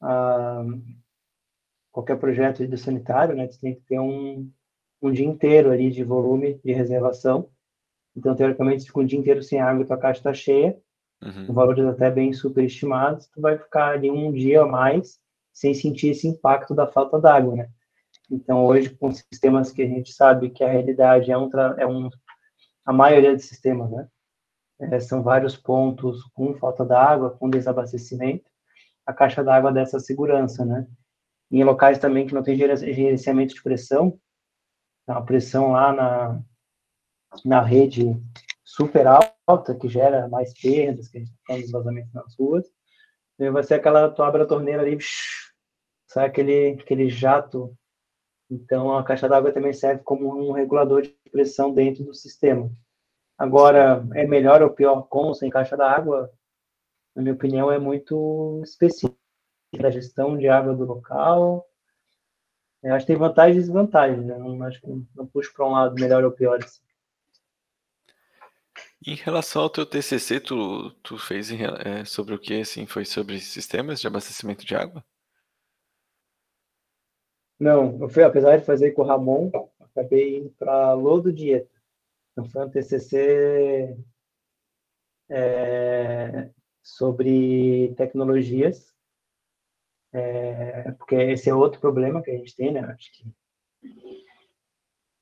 a, qualquer projeto de sanitário, né? Tem que ter um, um dia inteiro ali de volume de reservação. Então, teoricamente, se fica um dia inteiro sem água tua caixa está cheia, uhum. com valores até bem superestimados, tu vai ficar ali um dia a mais sem sentir esse impacto da falta d'água, né? Então, hoje, com sistemas que a gente sabe que a realidade é um, é um a maioria dos sistemas, né? É, são vários pontos com falta d'água, com desabastecimento, a caixa d'água dessa segurança, né? em locais também que não tem gerenciamento de pressão, a pressão lá na, na rede super alta, que gera mais perdas, que a gente tá vazamentos nas ruas, e vai ser aquela, tu abre a torneira ali, sai aquele, aquele jato, então a caixa d'água também serve como um regulador de pressão dentro do sistema. Agora, é melhor ou pior com ou sem caixa d'água? Na minha opinião, é muito específico da gestão de água do local. Eu acho que tem vantagens e desvantagens, né? Não, acho que não puxo para um lado melhor ou pior. Assim. Em relação ao teu TCC, tu, tu fez em, é, sobre o que, assim, foi sobre sistemas de abastecimento de água? Não, eu fui, apesar de fazer com o Ramon, acabei indo para Lodo Dieta. Então, foi um TCC é, sobre tecnologias é, porque esse é outro problema que a gente tem, né? Acho que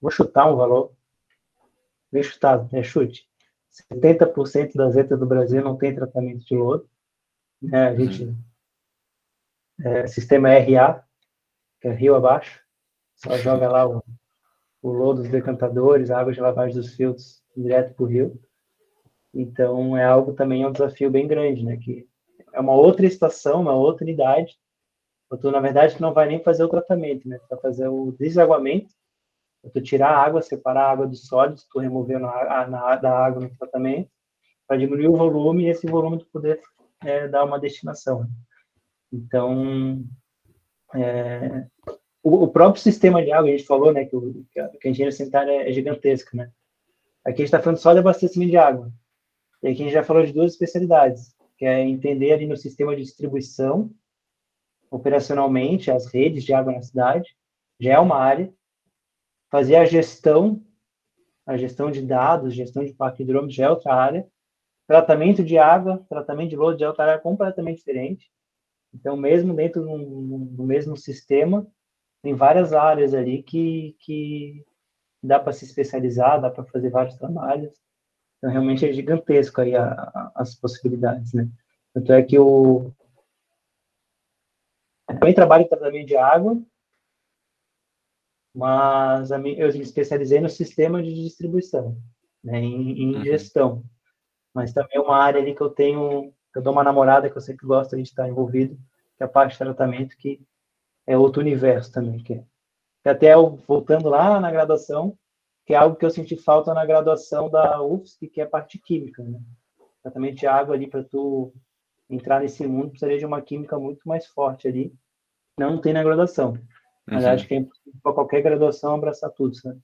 vou chutar um valor, bem chutado, é chute. 70% das letras do Brasil não tem tratamento de lodo. Né? A gente uhum. é, sistema RA, que é rio abaixo, só joga lá o, o lodo dos decantadores, a água de lavagem dos filtros direto para o rio. Então é algo também é um desafio bem grande, né? Que é uma outra estação, uma outra unidade. Tu na verdade não vai nem fazer o tratamento, né? Tu vai fazer o desaguamento, tu tirar a água, separar a água dos sólidos, tu removendo a, a, na, da água no tratamento, para diminuir o volume e esse volume tu poder é, dar uma destinação. Então, é, o, o, próprio sistema de água, a gente falou, né, que, o, que a, que engenharia sanitária é, é gigantesca, né? Aqui a gente está falando só de abastecimento de água. E aqui a gente já falou de duas especialidades, que é entender ali no sistema de distribuição, operacionalmente, as redes de água na cidade, já é uma área. Fazer a gestão, a gestão de dados, gestão de parque hidrômetro já é outra área. Tratamento de água, tratamento de lodo já é outra área completamente diferente. Então, mesmo dentro do mesmo sistema, tem várias áreas ali que, que dá para se especializar, dá para fazer vários trabalhos. Então, realmente é gigantesco aí a, a, as possibilidades, né? Tanto é que o... Eu também trabalho em tratamento de água, mas eu me especializei no sistema de distribuição, né, em, em uhum. gestão. Mas também é uma área ali que eu tenho, eu dou uma namorada que eu sempre gosto de estar envolvido, que é a parte de tratamento, que é outro universo também, que, é, que até eu, voltando lá na graduação, que é algo que eu senti falta na graduação da UFSC, que é a parte química, né? Tratamento de água ali para tu entrar nesse mundo precisaria de uma química muito mais forte ali. Não tem na graduação. Mas uhum. acho que é para qualquer graduação abraçar tudo, sabe?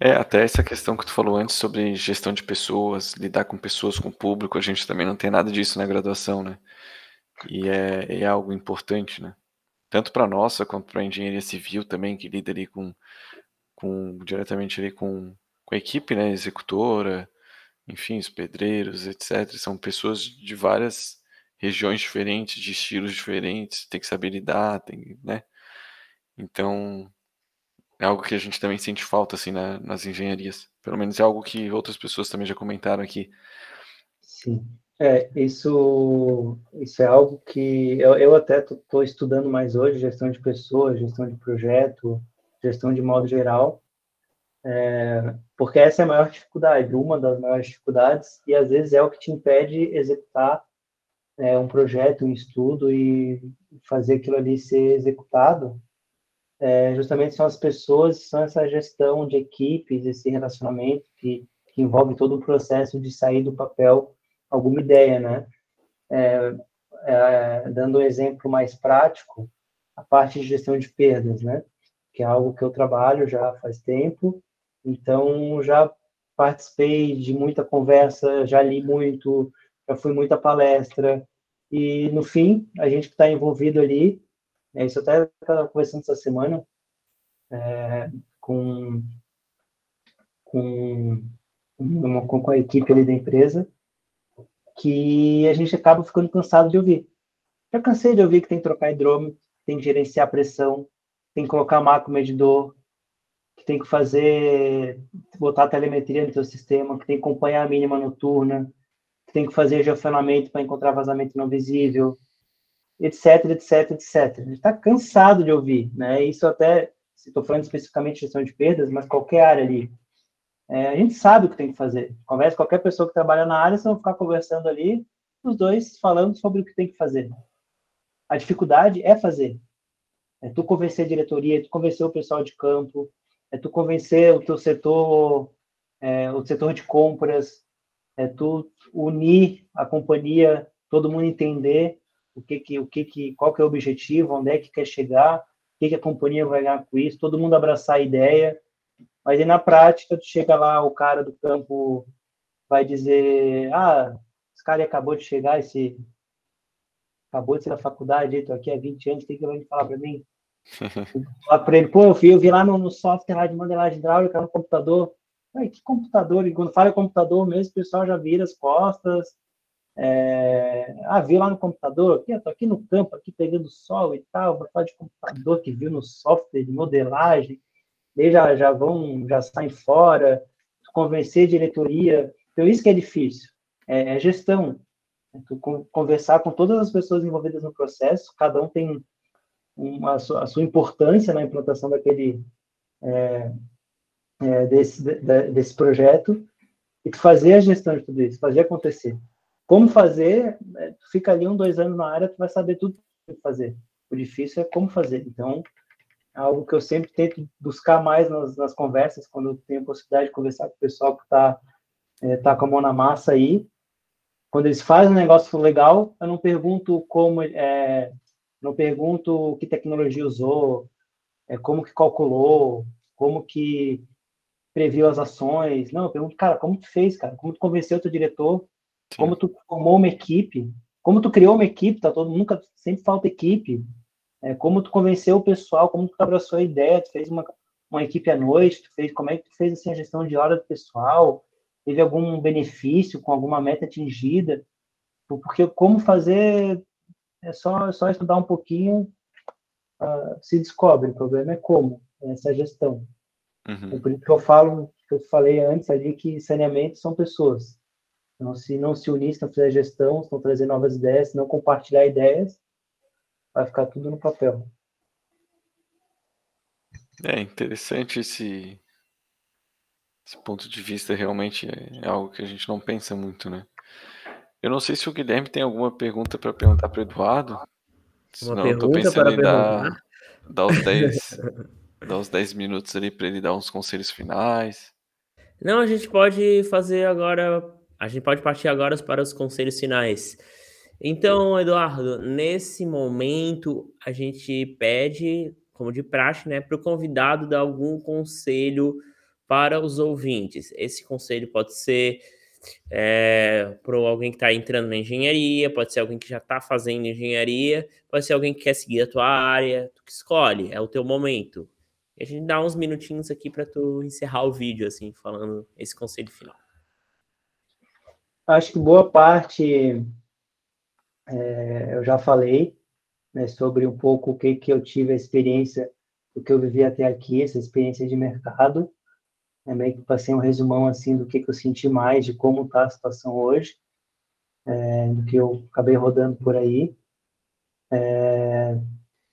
É, até essa questão que tu falou antes sobre gestão de pessoas, lidar com pessoas, com o público, a gente também não tem nada disso na graduação, né? E é, é algo importante, né? Tanto para nossa quanto para a engenharia civil também, que lida ali com com diretamente ali com, com a equipe, né, executora, enfim, os pedreiros, etc. São pessoas de várias regiões diferentes, de estilos diferentes, tem que saber lidar, tem, né? Então, é algo que a gente também sente falta, assim, na, nas engenharias. Pelo menos é algo que outras pessoas também já comentaram aqui. Sim. É, isso, isso é algo que eu, eu até estou estudando mais hoje, gestão de pessoas, gestão de projeto, gestão de modo geral, é, porque essa é a maior dificuldade, uma das maiores dificuldades, e às vezes é o que te impede executar é, um projeto, um estudo e fazer aquilo ali ser executado. É, justamente são as pessoas, são essa gestão de equipes, esse relacionamento que, que envolve todo o processo de sair do papel alguma ideia, né? É, é, dando um exemplo mais prático, a parte de gestão de perdas, né? que é algo que eu trabalho já faz tempo. Então, já participei de muita conversa, já li muito, já fui muita palestra. E, no fim, a gente que está envolvido ali, é, isso até estava conversando essa semana é, com, com, uma, com a equipe ali da empresa, que a gente acaba ficando cansado de ouvir. Já cansei de ouvir que tem que trocar hidrômetro, tem que gerenciar a pressão, tem que colocar macro medidor, que tem que fazer, botar a telemetria no seu sistema, que tem que acompanhar a mínima noturna, que tem que fazer geofenamento para encontrar vazamento não visível, etc, etc, etc. A gente está cansado de ouvir, né? Isso até, se estou falando especificamente de gestão de perdas, mas qualquer área ali. É, a gente sabe o que tem que fazer. Conversa com qualquer pessoa que trabalha na área, vocês vão ficar conversando ali, os dois falando sobre o que tem que fazer. A dificuldade é fazer. É tu convencer a diretoria, é tu convencer o pessoal de campo, é tu convencer o teu setor, é, o setor de compras, é tu unir a companhia, todo mundo entender o que que, o que que, qual que é o objetivo, onde é que quer chegar, o que que a companhia vai ganhar com isso, todo mundo abraçar a ideia, mas aí na prática tu chega lá, o cara do campo vai dizer, ah, esse cara acabou de chegar, esse acabou de sair da faculdade, estou aqui há 20 anos, tem que vir falar para mim? <laughs> falar para ele, pô, eu vi, eu vi lá no, no, software lá de modelagem hidráulica, no computador. Ai, que computador? E quando fala computador mesmo, o pessoal já vira as costas. É, ah, viu lá no computador, aqui, estou aqui no campo, aqui pegando sol e tal, vou falar de computador que viu no software de modelagem, eles já, já vão, já saem fora, convencer diretoria. Então, isso que é difícil, é, é gestão. É conversar com todas as pessoas envolvidas no processo, cada um tem uma, a, sua, a sua importância na implantação daquele, é, é, desse, de, desse projeto, e fazer a gestão de tudo isso, fazer acontecer. Como fazer, é, fica ali um, dois anos na área, tu vai saber tudo o que fazer. O difícil é como fazer. Então, algo que eu sempre tento buscar mais nas, nas conversas, quando eu tenho a possibilidade de conversar com o pessoal que está é, tá com a mão na massa aí. Quando eles fazem um negócio legal, eu não pergunto como, é, não pergunto que tecnologia usou, é, como que calculou, como que previu as ações. Não, eu pergunto, cara, como tu fez, cara? Como tu convenceu o teu diretor? Como tu formou uma equipe? Como tu criou uma equipe? Tá todo nunca sempre falta equipe. É, como tu convenceu o pessoal, como tu abraçou a ideia, tu fez uma, uma equipe à noite, tu fez, como é que tu fez assim, a gestão de hora do pessoal, teve algum benefício com alguma meta atingida, porque como fazer é só, é só estudar um pouquinho, uh, se descobre, o problema é como, essa gestão. Uhum. É por isso que eu falo, que eu falei antes ali, que saneamento são pessoas. Então, se não se unir, se não fizer gestão, se não trazer novas ideias, se não compartilhar ideias, vai ficar tudo no papel. É interessante esse, esse ponto de vista, realmente é, é algo que a gente não pensa muito, né? Eu não sei se o Guilherme tem alguma pergunta para perguntar para o Eduardo. Uma Senão, pergunta para em dar, dar os 10 <laughs> dar os 10 minutos ali para ele dar uns conselhos finais. Não, a gente pode fazer agora, a gente pode partir agora para os conselhos finais. Então, Eduardo, nesse momento a gente pede, como de praxe, né, para o convidado dar algum conselho para os ouvintes. Esse conselho pode ser é, para alguém que está entrando na engenharia, pode ser alguém que já está fazendo engenharia, pode ser alguém que quer seguir a tua área, tu que escolhe, é o teu momento. E a gente dá uns minutinhos aqui para tu encerrar o vídeo, assim, falando esse conselho final. Acho que boa parte é, eu já falei né, sobre um pouco o que, que eu tive a experiência, o que eu vivi até aqui, essa experiência de mercado. É meio que passei um resumão assim do que, que eu senti mais, de como está a situação hoje, é, do que eu acabei rodando por aí. É,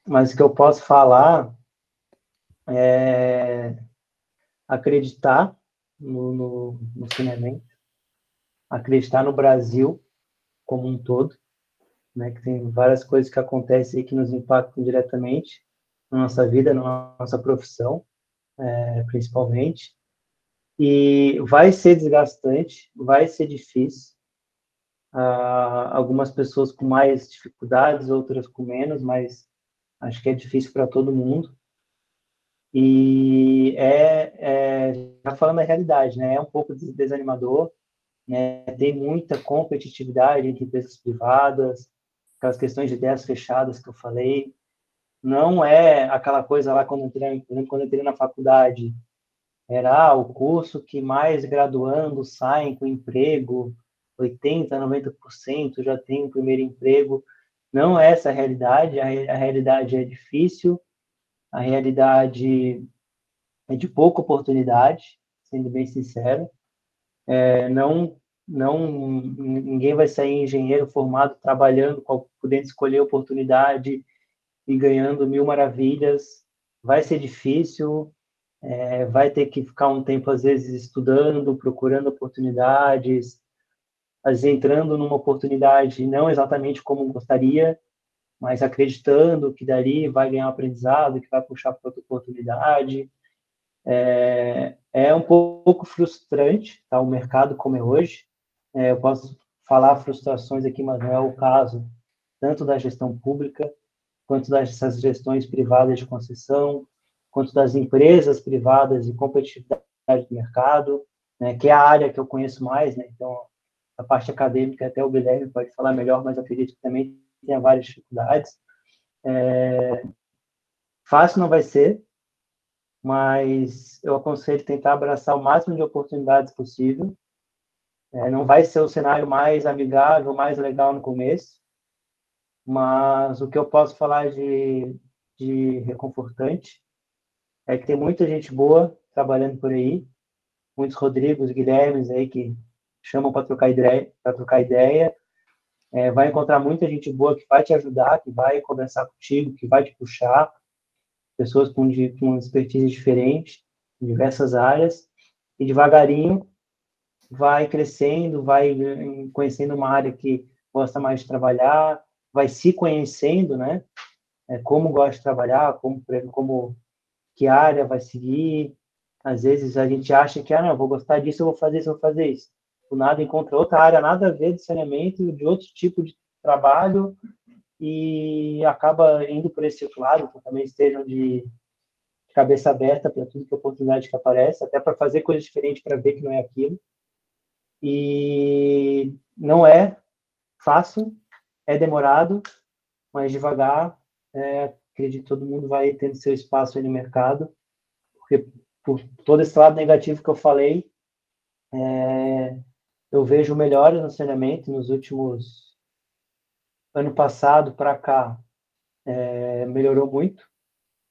mas o que eu posso falar é acreditar no, no, no acreditar no Brasil como um todo, né, que tem várias coisas que acontecem que nos impactam diretamente na nossa vida, na nossa profissão, é, principalmente. E vai ser desgastante, vai ser difícil. Ah, algumas pessoas com mais dificuldades, outras com menos, mas acho que é difícil para todo mundo. E é, é, já falando a realidade, né, é um pouco desanimador, né, tem muita competitividade entre empresas privadas, aquelas questões de ideias fechadas que eu falei. Não é aquela coisa lá quando eu entrei, quando eu entrei na faculdade, era ah, o curso que mais graduando saem com emprego, 80, 90% já tem o primeiro emprego. Não é essa a realidade, a, a realidade é difícil, a realidade é de pouca oportunidade, sendo bem sincero. É, não não ninguém vai sair engenheiro formado trabalhando, podendo escolher oportunidade e ganhando mil maravilhas. Vai ser difícil, é, vai ter que ficar um tempo às vezes estudando, procurando oportunidades, às vezes entrando numa oportunidade não exatamente como gostaria, mas acreditando que dali vai ganhar um aprendizado, que vai puxar para outra oportunidade. É, é um pouco frustrante tá, o mercado como é hoje, é, eu posso falar frustrações aqui, mas não é o caso tanto da gestão pública, quanto dessas gestões privadas de concessão, quanto das empresas privadas e competitividade do mercado, né, que é a área que eu conheço mais, né, então a parte acadêmica até o Guilherme pode falar melhor, mas acredito que também tenha várias dificuldades. É, fácil não vai ser, mas eu aconselho tentar abraçar o máximo de oportunidades possível, É, não vai ser o cenário mais amigável, mais legal no começo, mas o que eu posso falar de, de reconfortante é que tem muita gente boa trabalhando por aí, muitos Rodrigos, Guilhermes aí que chamam para trocar ideia, para trocar ideia. É, vai encontrar muita gente boa que vai te ajudar, que vai conversar contigo, que vai te puxar, pessoas com, com expertise diferente, em diversas áreas, e devagarinho vai crescendo, vai conhecendo uma área que gosta mais de trabalhar, vai se conhecendo, né? É, como gosta de trabalhar, como, como que área vai seguir. Às vezes a gente acha que, ah, não, vou gostar disso, eu vou fazer isso, eu vou fazer isso. Do nada encontra outra área, nada a ver de saneamento, de outro tipo de trabalho, e acaba indo por esse outro lado, que também estejam de cabeça aberta para tudo que é oportunidade que aparece, até para fazer coisas diferentes para ver que não é aquilo. E não é fácil, é demorado, mas devagar, é, acredito que todo mundo vai tendo seu espaço aí no mercado, porque por todo esse lado negativo que eu falei, é, eu vejo melhores no saneamento nos últimos ano passado para cá é, melhorou muito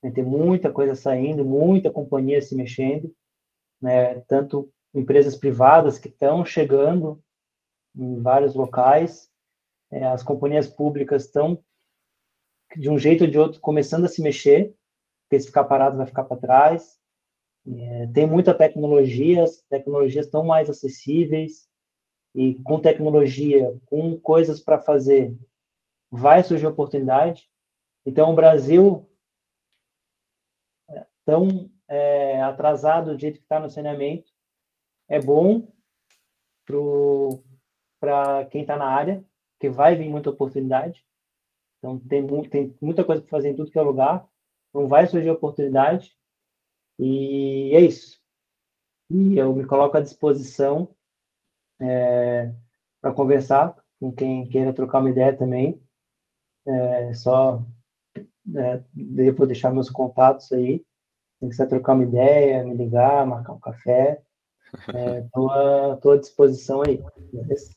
né, tem muita coisa saindo muita companhia se mexendo né, tanto empresas privadas que estão chegando em vários locais é, as companhias públicas estão de um jeito ou de outro começando a se mexer porque se ficar parado vai ficar para trás é, tem muita tecnologia as tecnologias estão mais acessíveis e com tecnologia com coisas para fazer vai surgir oportunidade. Então, o Brasil, tão é, atrasado do jeito que está no saneamento, é bom para quem está na área, que vai vir muita oportunidade. Então, tem, tem muita coisa para fazer em tudo que é lugar, não vai surgir oportunidade. E é isso. E eu me coloco à disposição é, para conversar com quem queira trocar uma ideia também. É, só é, deixar meus contatos aí. Se quiser trocar uma ideia, me ligar, marcar um café, estou é, à disposição aí. Beleza?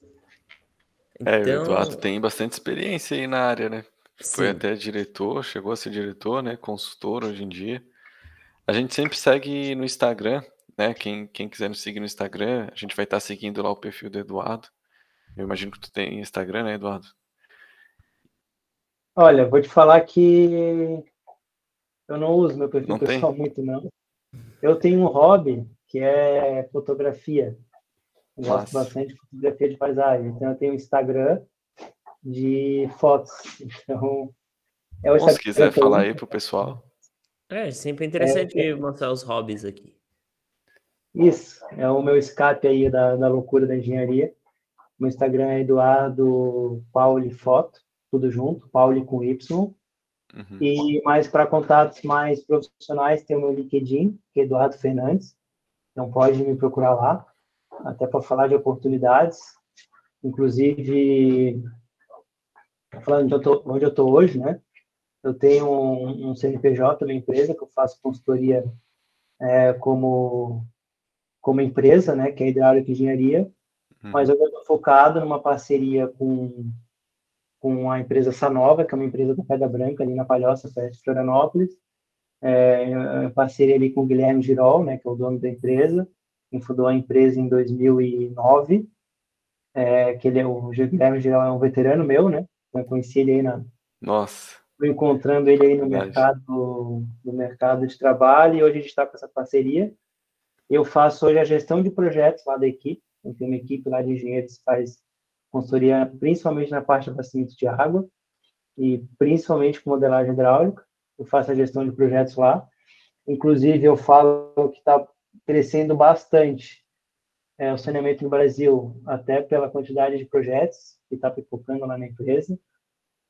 É, então... o Eduardo tem bastante experiência aí na área, né? Foi Sim. até diretor, chegou a ser diretor, né? Consultor hoje em dia. A gente sempre segue no Instagram, né? Quem, quem quiser nos seguir no Instagram, a gente vai estar seguindo lá o perfil do Eduardo. Eu imagino que tu tem Instagram, né, Eduardo? Olha, vou te falar que eu não uso meu perfil não pessoal tem? muito, não. Eu tenho um hobby que é fotografia. Eu Nossa. gosto bastante de fotografia de paisagem. Então, eu tenho um Instagram de fotos. Então, é o Bom, se quiser falar aí pro pessoal. É, sempre interessante é, mostrar os hobbies aqui. Isso, é o meu escape aí da, da loucura da engenharia. Meu Instagram é Eduardo Pauli Foto tudo junto, Pauli com Y. Uhum. E mais para contatos mais profissionais, tem o meu LinkedIn, que é Eduardo Fernandes. Então pode me procurar lá, até para falar de oportunidades. Inclusive, falando onde eu tô, onde eu tô hoje, né? Eu tenho um, um CNPJ na empresa que eu faço consultoria é, como como empresa, né? Que é Hidráulica Engenharia. Uhum. Mas eu estou focado numa parceria com com a empresa Sanova, que é uma empresa da Pedra Branca, ali na Palhoça, perto de Florianópolis. É, parceria ali com o Guilherme Girol, né, que é o dono da empresa, quem fundou a empresa em 2009, é, que ele é, o Guilherme Girol é um veterano meu, né, eu conheci ele aí na... Nossa! Encontrando ele aí no mercado, no mercado de trabalho e hoje a gente está com essa parceria. Eu faço hoje a gestão de projetos lá da equipe, eu tenho uma equipe lá de engenheiros que faz consultoria principalmente na parte de abastecimento de água e principalmente com modelagem hidráulica. Eu faço a gestão de projetos lá. Inclusive, eu falo que está crescendo bastante é, o saneamento no Brasil, até pela quantidade de projetos que está pipocando lá na empresa.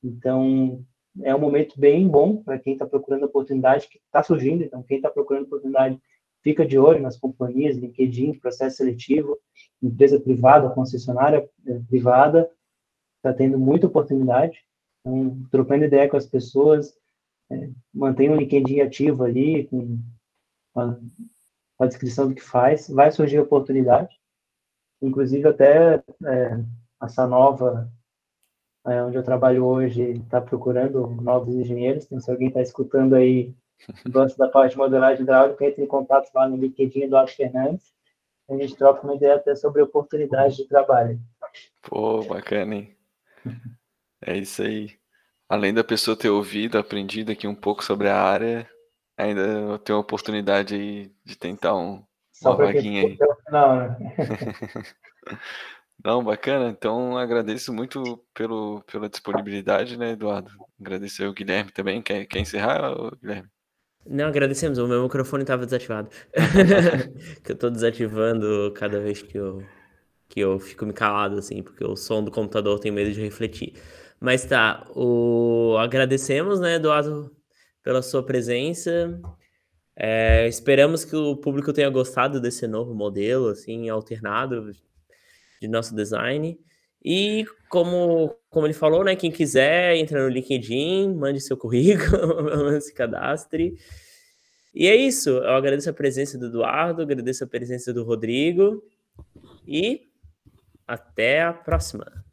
Então, é um momento bem bom para quem está procurando oportunidade, que está surgindo. Então, quem está procurando oportunidade, fica de olho nas companhias, LinkedIn, processo seletivo empresa privada, concessionária é, privada, está tendo muita oportunidade. Então, trocando ideia com as pessoas, é, mantém o LinkedIn ativo ali, com a, a, descrição do que faz, vai surgir oportunidade. inclusive até é, essa nova, é, onde eu trabalho hoje, está procurando novos engenheiros, então se alguém está escutando aí, <laughs> gosta da parte de modelagem hidráulica, entre em contato lá no LinkedIn do Alto Fernandes, a gente troca uma ideia até sobre oportunidades de trabalho. Pô, bacana, hein? É isso aí. Além da pessoa ter ouvido, aprendido aqui um pouco sobre a área, ainda tem uma oportunidade aí de tentar um, Só uma vaguinha aí. Não, né? <laughs> Não, bacana. Então agradeço muito pelo, pela disponibilidade, né, Eduardo? Agradecer o Guilherme também. Quer, quer encerrar, Guilherme? Não, agradecemos. O meu microfone estava desativado. <laughs> que eu estou desativando cada vez que eu, que eu fico me calado, assim, porque o som do computador tem medo de refletir. Mas tá, o... agradecemos, né, Eduardo, pela sua presença. É, esperamos que o público tenha gostado desse novo modelo, assim, alternado de nosso design. E como, como ele falou, né? Quem quiser, entra no LinkedIn, mande seu currículo, <laughs> se cadastre. E é isso. Eu agradeço a presença do Eduardo, agradeço a presença do Rodrigo. E até a próxima.